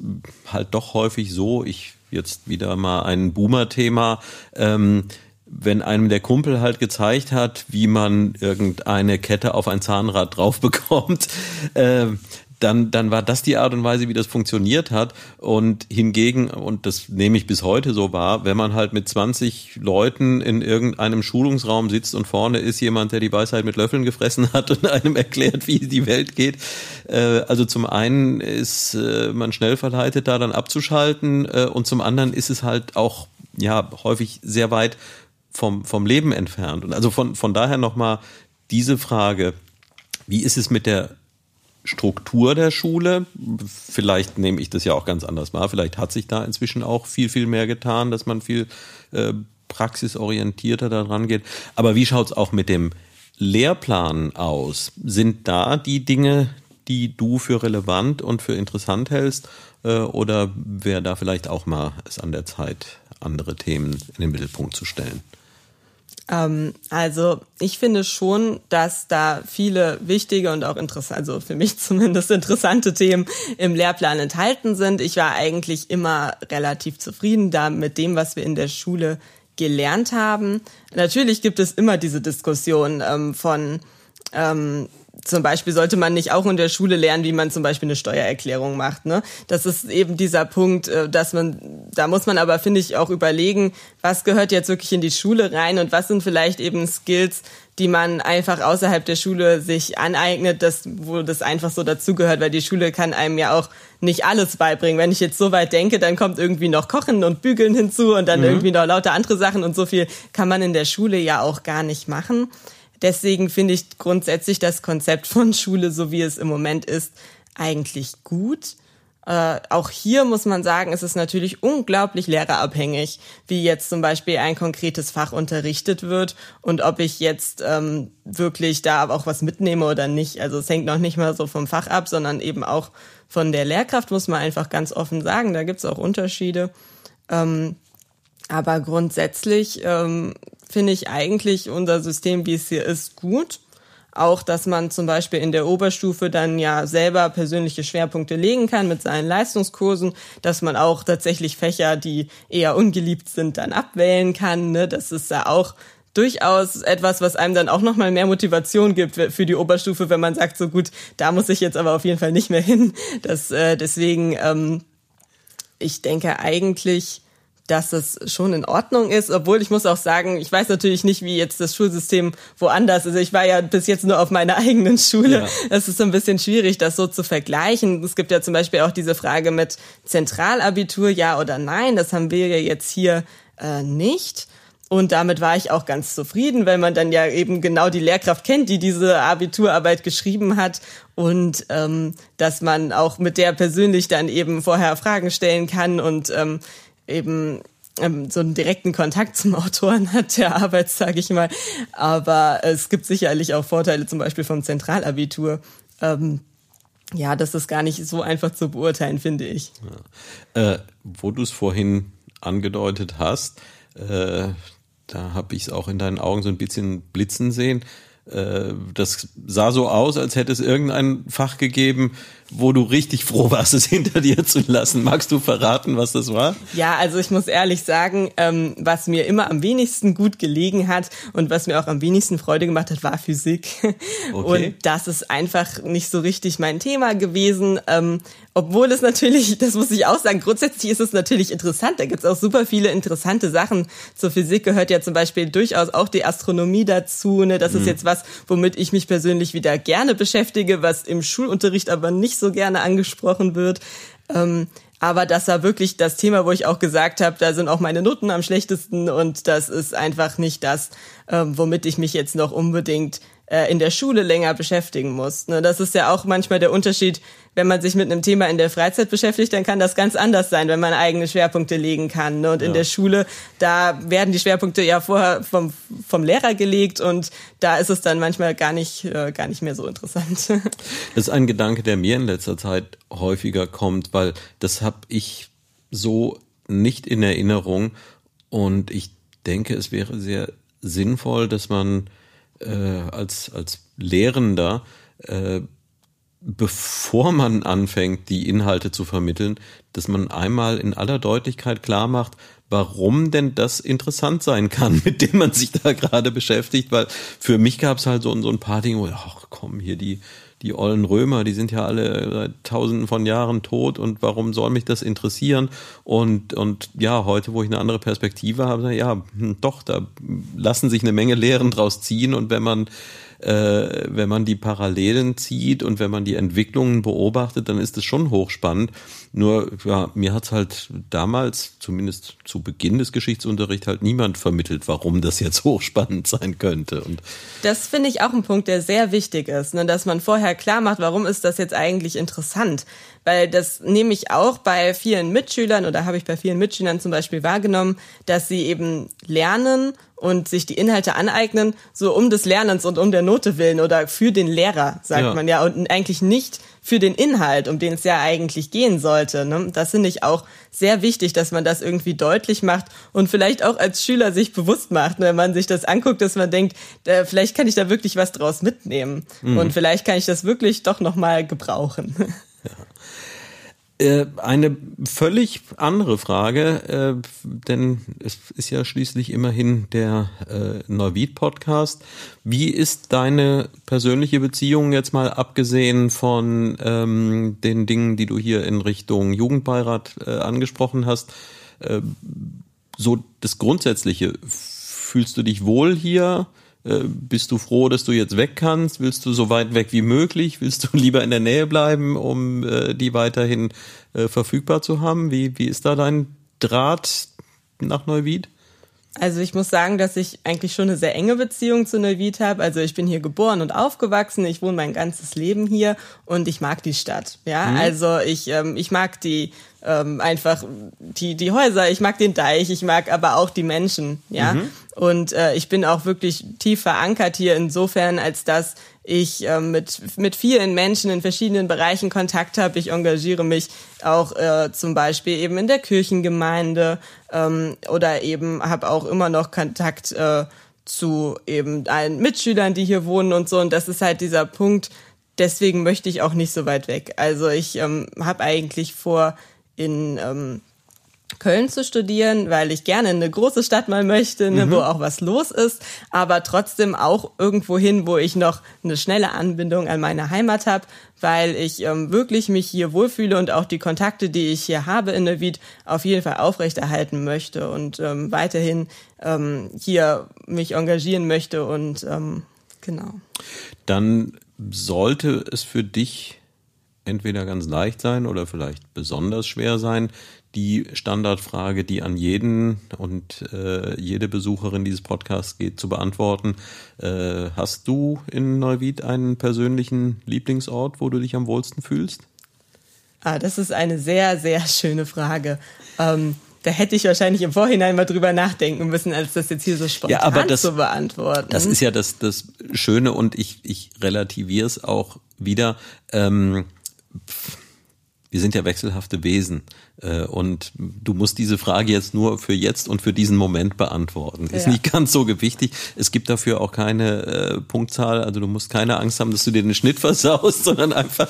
halt doch häufig so, ich jetzt wieder mal ein Boomer-Thema, ähm, wenn einem der Kumpel halt gezeigt hat, wie man irgendeine Kette auf ein Zahnrad drauf bekommt, äh, dann, dann war das die Art und Weise, wie das funktioniert hat. Und hingegen, und das nehme ich bis heute so wahr, wenn man halt mit 20 Leuten in irgendeinem Schulungsraum sitzt und vorne ist jemand, der die Weisheit mit Löffeln gefressen hat und einem erklärt, wie die Welt geht. Äh, also zum einen ist äh, man schnell verleitet, da dann abzuschalten äh, und zum anderen ist es halt auch ja häufig sehr weit vom, vom Leben entfernt. Und also von, von daher nochmal diese Frage, wie ist es mit der Struktur der Schule. Vielleicht nehme ich das ja auch ganz anders wahr. Vielleicht hat sich da inzwischen auch viel, viel mehr getan, dass man viel äh, praxisorientierter daran geht. Aber wie schaut es auch mit dem Lehrplan aus? Sind da die Dinge, die du für relevant und für interessant hältst? Äh, oder wäre da vielleicht auch mal es an der Zeit, andere Themen in den Mittelpunkt zu stellen? Ähm, also ich finde schon, dass da viele wichtige und auch interessante, also für mich zumindest interessante Themen im Lehrplan enthalten sind. Ich war eigentlich immer relativ zufrieden da mit dem, was wir in der Schule gelernt haben. Natürlich gibt es immer diese Diskussion ähm, von ähm, zum Beispiel sollte man nicht auch in der Schule lernen, wie man zum Beispiel eine Steuererklärung macht. Ne? Das ist eben dieser Punkt, äh, dass man, da muss man aber, finde ich, auch überlegen, was gehört jetzt wirklich in die Schule rein und was sind vielleicht eben Skills, die man einfach außerhalb der Schule sich aneignet, das, wo das einfach so dazugehört, weil die Schule kann einem ja auch nicht alles beibringen. Wenn ich jetzt so weit denke, dann kommt irgendwie noch Kochen und Bügeln hinzu und dann mhm. irgendwie noch lauter andere Sachen und so viel kann man in der Schule ja auch gar nicht machen. Deswegen finde ich grundsätzlich das Konzept von Schule, so wie es im Moment ist, eigentlich gut. Äh, auch hier muss man sagen, ist es natürlich unglaublich lehrerabhängig, wie jetzt zum Beispiel ein konkretes Fach unterrichtet wird und ob ich jetzt ähm, wirklich da auch was mitnehme oder nicht. Also es hängt noch nicht mal so vom Fach ab, sondern eben auch von der Lehrkraft, muss man einfach ganz offen sagen. Da gibt es auch Unterschiede. Ähm, aber grundsätzlich ähm, finde ich eigentlich unser System, wie es hier ist, gut. Auch, dass man zum Beispiel in der Oberstufe dann ja selber persönliche Schwerpunkte legen kann mit seinen Leistungskursen, dass man auch tatsächlich Fächer, die eher ungeliebt sind, dann abwählen kann. Ne? Das ist ja auch durchaus etwas, was einem dann auch nochmal mehr Motivation gibt für die Oberstufe, wenn man sagt, so gut, da muss ich jetzt aber auf jeden Fall nicht mehr hin. Das, äh, deswegen, ähm, ich denke eigentlich, dass es schon in Ordnung ist, obwohl ich muss auch sagen, ich weiß natürlich nicht, wie jetzt das Schulsystem woanders ist. Ich war ja bis jetzt nur auf meiner eigenen Schule. Ja. Es ist so ein bisschen schwierig, das so zu vergleichen. Es gibt ja zum Beispiel auch diese Frage mit Zentralabitur, ja oder nein. Das haben wir ja jetzt hier äh, nicht. Und damit war ich auch ganz zufrieden, weil man dann ja eben genau die Lehrkraft kennt, die diese Abiturarbeit geschrieben hat und ähm, dass man auch mit der persönlich dann eben vorher Fragen stellen kann und ähm, eben ähm, so einen direkten Kontakt zum Autoren hat der Arbeit, sage ich mal. Aber es gibt sicherlich auch Vorteile, zum Beispiel vom Zentralabitur. Ähm, ja, das ist gar nicht so einfach zu beurteilen, finde ich. Ja. Äh, wo du es vorhin angedeutet hast, äh, da habe ich es auch in deinen Augen so ein bisschen blitzen sehen. Äh, das sah so aus, als hätte es irgendein Fach gegeben, wo du richtig froh warst, es hinter dir zu lassen. Magst du verraten, was das war? Ja, also ich muss ehrlich sagen, ähm, was mir immer am wenigsten gut gelegen hat und was mir auch am wenigsten Freude gemacht hat, war Physik. Okay. Und das ist einfach nicht so richtig mein Thema gewesen. Ähm, obwohl es natürlich, das muss ich auch sagen, grundsätzlich ist es natürlich interessant. Da gibt es auch super viele interessante Sachen. Zur Physik gehört ja zum Beispiel durchaus auch die Astronomie dazu. Ne? Das mhm. ist jetzt was, womit ich mich persönlich wieder gerne beschäftige, was im Schulunterricht aber nicht nicht so gerne angesprochen wird. Ähm, aber das war wirklich das Thema, wo ich auch gesagt habe, da sind auch meine Noten am schlechtesten und das ist einfach nicht das, ähm, womit ich mich jetzt noch unbedingt in der Schule länger beschäftigen muss. Ne, das ist ja auch manchmal der Unterschied, wenn man sich mit einem Thema in der Freizeit beschäftigt, dann kann das ganz anders sein, wenn man eigene Schwerpunkte legen kann. Ne? Und in ja. der Schule, da werden die Schwerpunkte ja vorher vom, vom Lehrer gelegt und da ist es dann manchmal gar nicht, äh, gar nicht mehr so interessant. Das ist ein Gedanke, der mir in letzter Zeit häufiger kommt, weil das habe ich so nicht in Erinnerung und ich denke, es wäre sehr sinnvoll, dass man äh, als, als Lehrender, äh, bevor man anfängt, die Inhalte zu vermitteln, dass man einmal in aller Deutlichkeit klar macht, warum denn das interessant sein kann, mit dem man sich da gerade beschäftigt, weil für mich gab es halt so, so ein paar Dinge, wo, ach komm, hier die die ollen Römer, die sind ja alle seit tausenden von Jahren tot und warum soll mich das interessieren? Und, und ja, heute, wo ich eine andere Perspektive habe, ja, hm, doch, da lassen sich eine Menge Lehren draus ziehen und wenn man äh, wenn man die Parallelen zieht und wenn man die Entwicklungen beobachtet, dann ist es schon hochspannend. Nur, ja, mir hat halt damals, zumindest zu Beginn des Geschichtsunterrichts, halt niemand vermittelt, warum das jetzt hochspannend sein könnte. Und das finde ich auch ein Punkt, der sehr wichtig ist, ne, dass man vorher klar macht, warum ist das jetzt eigentlich interessant. Weil das nehme ich auch bei vielen Mitschülern oder habe ich bei vielen Mitschülern zum Beispiel wahrgenommen, dass sie eben lernen und sich die Inhalte aneignen, so um des Lernens und um der Note willen oder für den Lehrer, sagt ja. man ja, und eigentlich nicht für den Inhalt, um den es ja eigentlich gehen sollte. Ne? Das finde ich auch sehr wichtig, dass man das irgendwie deutlich macht und vielleicht auch als Schüler sich bewusst macht, ne? wenn man sich das anguckt, dass man denkt, äh, vielleicht kann ich da wirklich was draus mitnehmen mhm. und vielleicht kann ich das wirklich doch noch mal gebrauchen. Ja. Äh, eine völlig andere Frage, äh, denn es ist ja schließlich immerhin der äh, Neuwied-Podcast. Wie ist deine persönliche Beziehung jetzt mal abgesehen von ähm, den Dingen, die du hier in Richtung Jugendbeirat angesprochen hast? So das Grundsätzliche. Fühlst du dich wohl hier? Äh, bist du froh, dass du jetzt weg kannst? Willst du so weit weg wie möglich? Willst du lieber in der Nähe bleiben, um äh, die weiterhin äh, verfügbar zu haben? Wie, wie ist da dein Draht nach Neuwied? Also ich muss sagen, dass ich eigentlich schon eine sehr enge Beziehung zu Neuwied habe. Also ich bin hier geboren und aufgewachsen, ich wohne mein ganzes Leben hier und ich mag die Stadt. Ja, mhm. also ich ähm, ich mag die ähm, einfach die die Häuser, ich mag den Deich, ich mag aber auch die Menschen. Ja, mhm. und äh, ich bin auch wirklich tief verankert hier insofern, als dass ich äh, mit, mit vielen Menschen in verschiedenen Bereichen Kontakt habe. Ich engagiere mich auch äh, zum Beispiel eben in der Kirchengemeinde ähm, oder eben habe auch immer noch Kontakt äh, zu eben allen Mitschülern, die hier wohnen und so. Und das ist halt dieser Punkt, deswegen möchte ich auch nicht so weit weg. Also ich ähm, habe eigentlich vor, in ähm, Köln zu studieren, weil ich gerne in eine große Stadt mal möchte, ne, mhm. wo auch was los ist, aber trotzdem auch irgendwo hin, wo ich noch eine schnelle Anbindung an meine Heimat habe, weil ich ähm, wirklich mich hier wohlfühle und auch die Kontakte, die ich hier habe in Neuwied, auf jeden Fall aufrechterhalten möchte und ähm, weiterhin ähm, hier mich engagieren möchte und ähm, genau. Dann sollte es für dich entweder ganz leicht sein oder vielleicht besonders schwer sein, die Standardfrage, die an jeden und äh, jede Besucherin dieses Podcasts geht, zu beantworten. Äh, hast du in Neuwied einen persönlichen Lieblingsort, wo du dich am wohlsten fühlst? Ah, das ist eine sehr, sehr schöne Frage. Ähm, da hätte ich wahrscheinlich im Vorhinein mal drüber nachdenken müssen, als das jetzt hier so spontan ja, aber das, zu beantworten. Das ist ja das, das Schöne und ich, ich relativiere es auch wieder. Ähm, wir sind ja wechselhafte Wesen. Äh, und du musst diese Frage jetzt nur für jetzt und für diesen Moment beantworten. Ist ja. nicht ganz so gewichtig. Es gibt dafür auch keine äh, Punktzahl. Also du musst keine Angst haben, dass du dir den Schnitt versaust, sondern einfach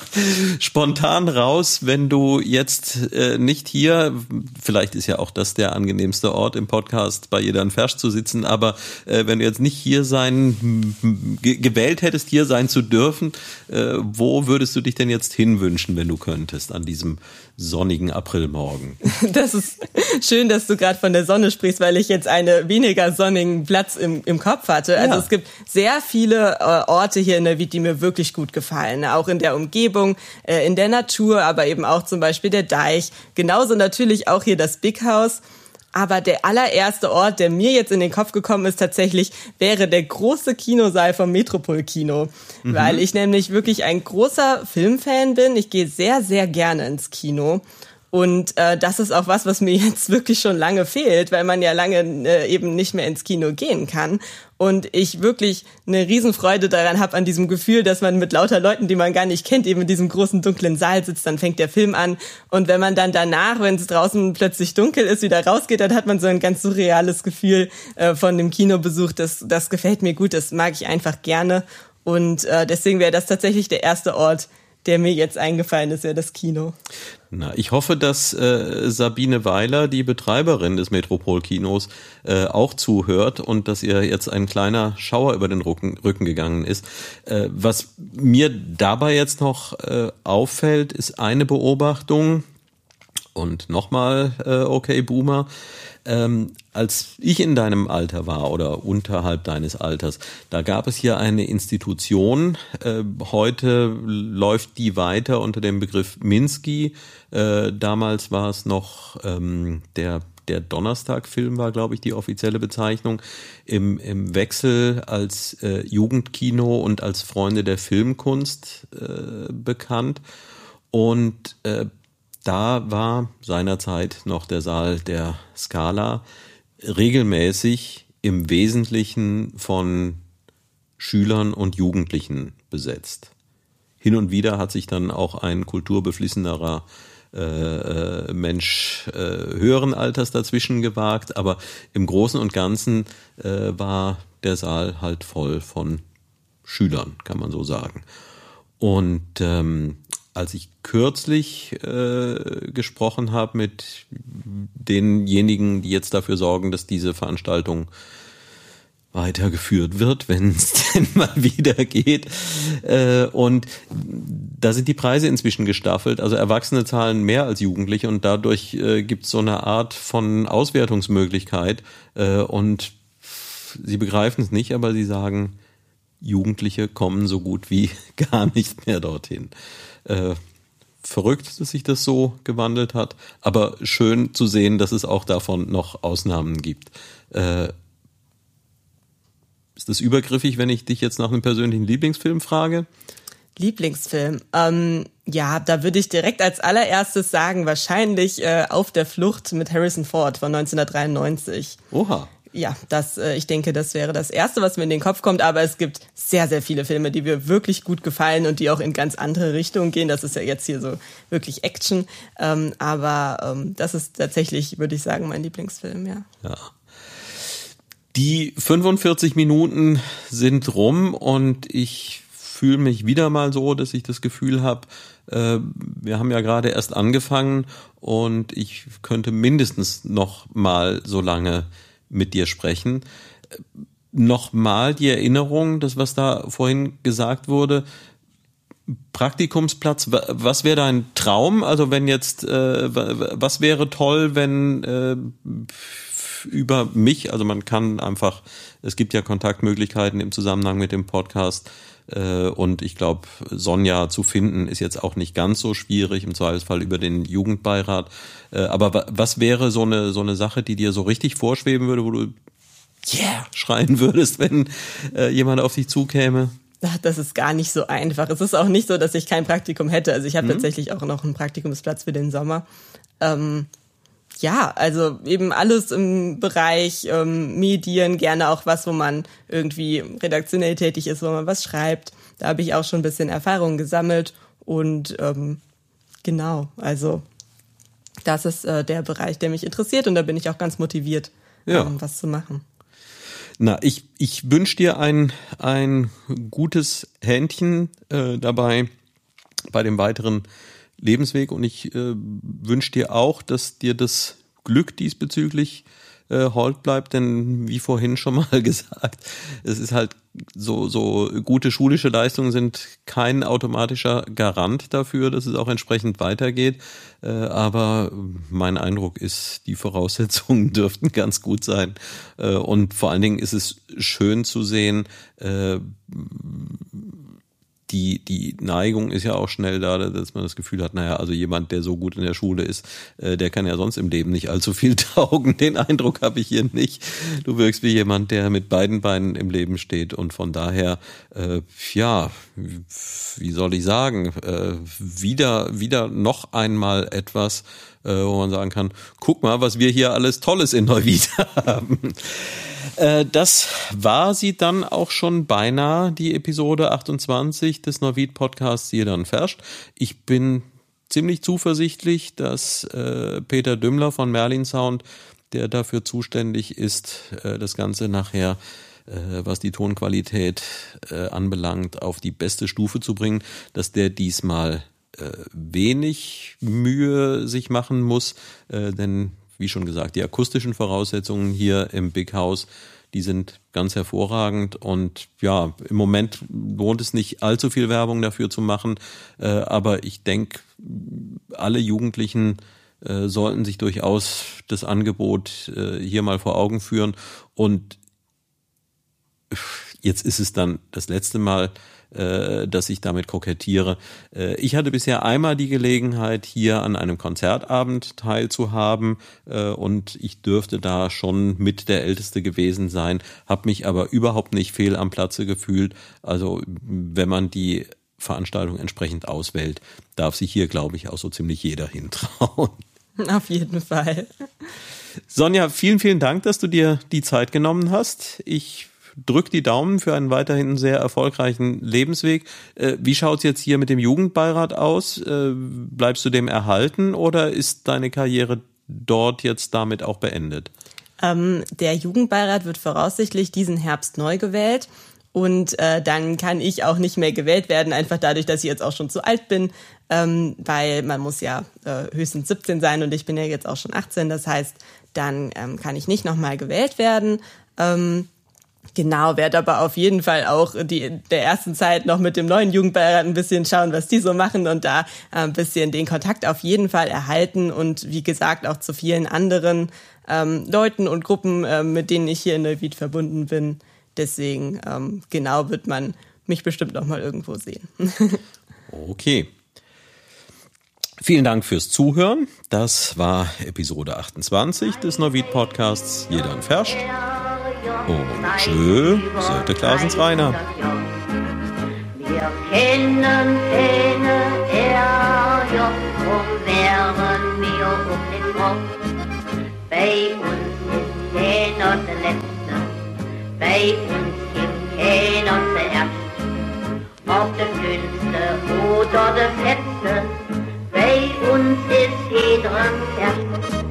spontan raus, wenn du jetzt äh, nicht hier, vielleicht ist ja auch das der angenehmste Ort im Podcast, bei jeder Fersch zu sitzen, aber äh, wenn du jetzt nicht hier sein, gewählt hättest, hier sein zu dürfen, äh, wo würdest du dich denn jetzt hinwünschen, wenn du könntest an diesem sonnigen Aprilmorgen. Das ist schön, dass du gerade von der Sonne sprichst, weil ich jetzt einen weniger sonnigen Platz im, im Kopf hatte. Also ja. es gibt sehr viele äh, Orte hier in der Wied, die mir wirklich gut gefallen. Auch in der Umgebung, äh, in der Natur, aber eben auch zum Beispiel der Deich. Genauso natürlich auch hier das Big House. Aber der allererste Ort, der mir jetzt in den Kopf gekommen ist, tatsächlich wäre der große Kinosaal vom Metropol Kino. Mhm. Weil ich nämlich wirklich ein großer Filmfan bin. Ich gehe sehr, sehr gerne ins Kino. Und äh, das ist auch was, was mir jetzt wirklich schon lange fehlt, weil man ja lange äh, eben nicht mehr ins Kino gehen kann. Und ich wirklich eine Riesenfreude daran habe, an diesem Gefühl, dass man mit lauter Leuten, die man gar nicht kennt, eben in diesem großen dunklen Saal sitzt, dann fängt der Film an. Und wenn man dann danach, wenn es draußen plötzlich dunkel ist, wieder rausgeht, dann hat man so ein ganz surreales Gefühl äh, von dem Kinobesuch. Das, das gefällt mir gut, das mag ich einfach gerne. Und äh, deswegen wäre das tatsächlich der erste Ort, der mir jetzt eingefallen ist, ja das Kino. Na, ich hoffe, dass äh, Sabine Weiler, die Betreiberin des Metropolkinos, äh, auch zuhört und dass ihr jetzt ein kleiner Schauer über den Rücken, Rücken gegangen ist. Äh, was mir dabei jetzt noch äh, auffällt, ist eine Beobachtung. Und nochmal, äh, okay, Boomer ähm, als ich in deinem Alter war oder unterhalb deines Alters, da gab es hier eine Institution. Äh, heute läuft die weiter unter dem Begriff Minsky. Äh, damals war es noch ähm, der der Donnerstag-Film war, glaube ich, die offizielle Bezeichnung, im, im Wechsel als äh, Jugendkino und als Freunde der Filmkunst äh, bekannt. Und äh, da war seinerzeit noch der Saal der Scala regelmäßig im Wesentlichen von Schülern und Jugendlichen besetzt. Hin und wieder hat sich dann auch ein kulturbeflissenerer äh, äh, Mensch äh, höheren Alters dazwischen gewagt, aber im Großen und Ganzen äh, war der Saal halt voll von Schülern, kann man so sagen. Und ähm, als ich kürzlich äh, gesprochen habe mit denjenigen, die jetzt dafür sorgen, dass diese Veranstaltung weitergeführt wird, wenn es denn mal wieder geht. Äh, und da sind die Preise inzwischen gestaffelt. Also Erwachsene zahlen mehr als Jugendliche und dadurch äh, gibt es so eine Art von Auswertungsmöglichkeit. Äh, und sie begreifen es nicht, aber sie sagen, Jugendliche kommen so gut wie gar nicht mehr dorthin. Äh, verrückt, dass sich das so gewandelt hat, aber schön zu sehen, dass es auch davon noch Ausnahmen gibt. Äh, ist das übergriffig, wenn ich dich jetzt nach einem persönlichen Lieblingsfilm frage? Lieblingsfilm. Ähm, ja, da würde ich direkt als allererstes sagen, wahrscheinlich äh, Auf der Flucht mit Harrison Ford von 1993. Oha ja, das, äh, ich denke, das wäre das Erste, was mir in den Kopf kommt. Aber es gibt sehr, sehr viele Filme, die mir wirklich gut gefallen und die auch in ganz andere Richtungen gehen. Das ist ja jetzt hier so wirklich Action. Ähm, aber ähm, das ist tatsächlich, würde ich sagen, mein Lieblingsfilm, ja. Ja. Die 45 Minuten sind rum und ich fühle mich wieder mal so, dass ich das Gefühl habe, äh, wir haben ja gerade erst angefangen und ich könnte mindestens noch mal so lange mit dir sprechen. Nochmal die Erinnerung, das was da vorhin gesagt wurde, Praktikumsplatz, was wäre dein Traum? Also wenn jetzt, äh, was wäre toll, wenn äh, über mich, also man kann einfach, es gibt ja Kontaktmöglichkeiten im Zusammenhang mit dem Podcast und ich glaube, Sonja zu finden ist jetzt auch nicht ganz so schwierig, im Zweifelsfall über den Jugendbeirat. Äh, aber was wäre so eine, so eine Sache, die dir so richtig vorschweben würde, wo du yeah schreien würdest, wenn äh, jemand auf dich zukäme? Das ist gar nicht so einfach. Es ist auch nicht so, dass ich kein Praktikum hätte. Also ich habe mhm. tatsächlich auch noch einen Praktikumsplatz für den Sommer. Ähm, ja, also eben alles im Bereich ähm, Medien, gerne auch was, wo man irgendwie redaktionell tätig ist, wo man was schreibt. Da habe ich auch schon ein bisschen Erfahrung gesammelt und ähm, genau, also das ist äh, der Bereich, der mich interessiert und da bin ich auch ganz motiviert, Ja. ähm, was zu machen. Na, ich, ich wünsche dir ein, ein gutes Händchen äh, dabei bei dem weiteren Lebensweg und ich äh, wünsche dir auch, dass dir das Glück diesbezüglich äh, hold bleibt, denn wie vorhin schon mal gesagt, es ist halt so, so gute schulische Leistungen sind kein automatischer Garant dafür, dass es auch entsprechend weitergeht. Äh, aber mein Eindruck ist, die Voraussetzungen dürften ganz gut sein. Äh, und vor allen Dingen ist es schön zu sehen, äh, die, die Neigung ist ja auch schnell da, dass man das Gefühl hat, naja, also jemand, der so gut in der Schule ist, äh, der kann ja sonst im Leben nicht allzu viel taugen. Den Eindruck habe ich hier nicht. Du wirkst wie jemand, der mit beiden Beinen im Leben steht und von daher, äh, ja, wie soll ich sagen, äh, wieder, wieder noch einmal etwas, äh, wo man sagen kann, guck mal, was wir hier alles Tolles in Neuwied haben. Äh, Das war sie dann auch schon beinahe, die Episode 28 des Neuwied Podcasts Jedern Ferscht. Ich bin ziemlich zuversichtlich, dass äh, Peter Dümmler von Merlin Sound, der dafür zuständig ist, äh, das Ganze nachher äh, was die Tonqualität äh, anbelangt, auf die beste Stufe zu bringen, dass der diesmal wenig Mühe sich machen muss, denn wie schon gesagt, die akustischen Voraussetzungen hier im Big House, die sind ganz hervorragend. Und ja, im Moment lohnt es nicht allzu viel Werbung dafür zu machen, äh, aber ich denke, alle Jugendlichen äh, sollten sich durchaus das Angebot äh, hier mal vor Augen führen. Und jetzt ist es dann das letzte Mal, äh, dass ich damit kokettiere. Äh, ich hatte bisher einmal die Gelegenheit, hier an einem Konzertabend teilzuhaben äh, und ich dürfte da schon mit der Älteste gewesen sein, habe mich aber überhaupt nicht fehl am Platze gefühlt. Also wenn man die Veranstaltung entsprechend auswählt, darf sich hier, glaube ich, auch so ziemlich jeder hintrauen. Auf jeden Fall. Sonja, vielen, vielen Dank, dass du dir die Zeit genommen hast. Ich drück die Daumen für einen weiterhin sehr erfolgreichen Lebensweg. Äh, Wie schaut's jetzt hier mit dem Jugendbeirat aus? Äh, Bleibst du dem erhalten oder ist deine Karriere dort jetzt damit auch beendet? Ähm, der Jugendbeirat wird voraussichtlich diesen Herbst neu gewählt. Und äh, dann kann ich auch nicht mehr gewählt werden, einfach dadurch, dass ich jetzt auch schon zu alt bin, ähm, weil man muss ja äh, höchstens 17 sein und ich bin ja jetzt auch schon 18. Das heißt, dann ähm, kann ich nicht nochmal gewählt werden. Ähm, Genau, werde aber auf jeden Fall auch die der ersten Zeit noch mit dem neuen Jugendbeirat ein bisschen schauen, was die so machen und da äh, ein bisschen den Kontakt auf jeden Fall erhalten und wie gesagt auch zu vielen anderen ähm, Leuten und Gruppen, äh, mit denen ich hier in Neuwied verbunden bin. Deswegen ähm, genau wird man mich bestimmt noch mal irgendwo sehen. Okay. Vielen Dank fürs Zuhören. Das war Episode 28 des Neuwied Podcasts Jeder ein Ferscht. Und tschö, Sirte Klaasens Reiner. Wir kennen keine Ärger, drum wären wir um den Kopf. Bei uns ist keiner der Letzte, bei uns gibt keiner der Erste. Ob der Dünnste oder der Fetzte, bei uns ist jeder der Erste.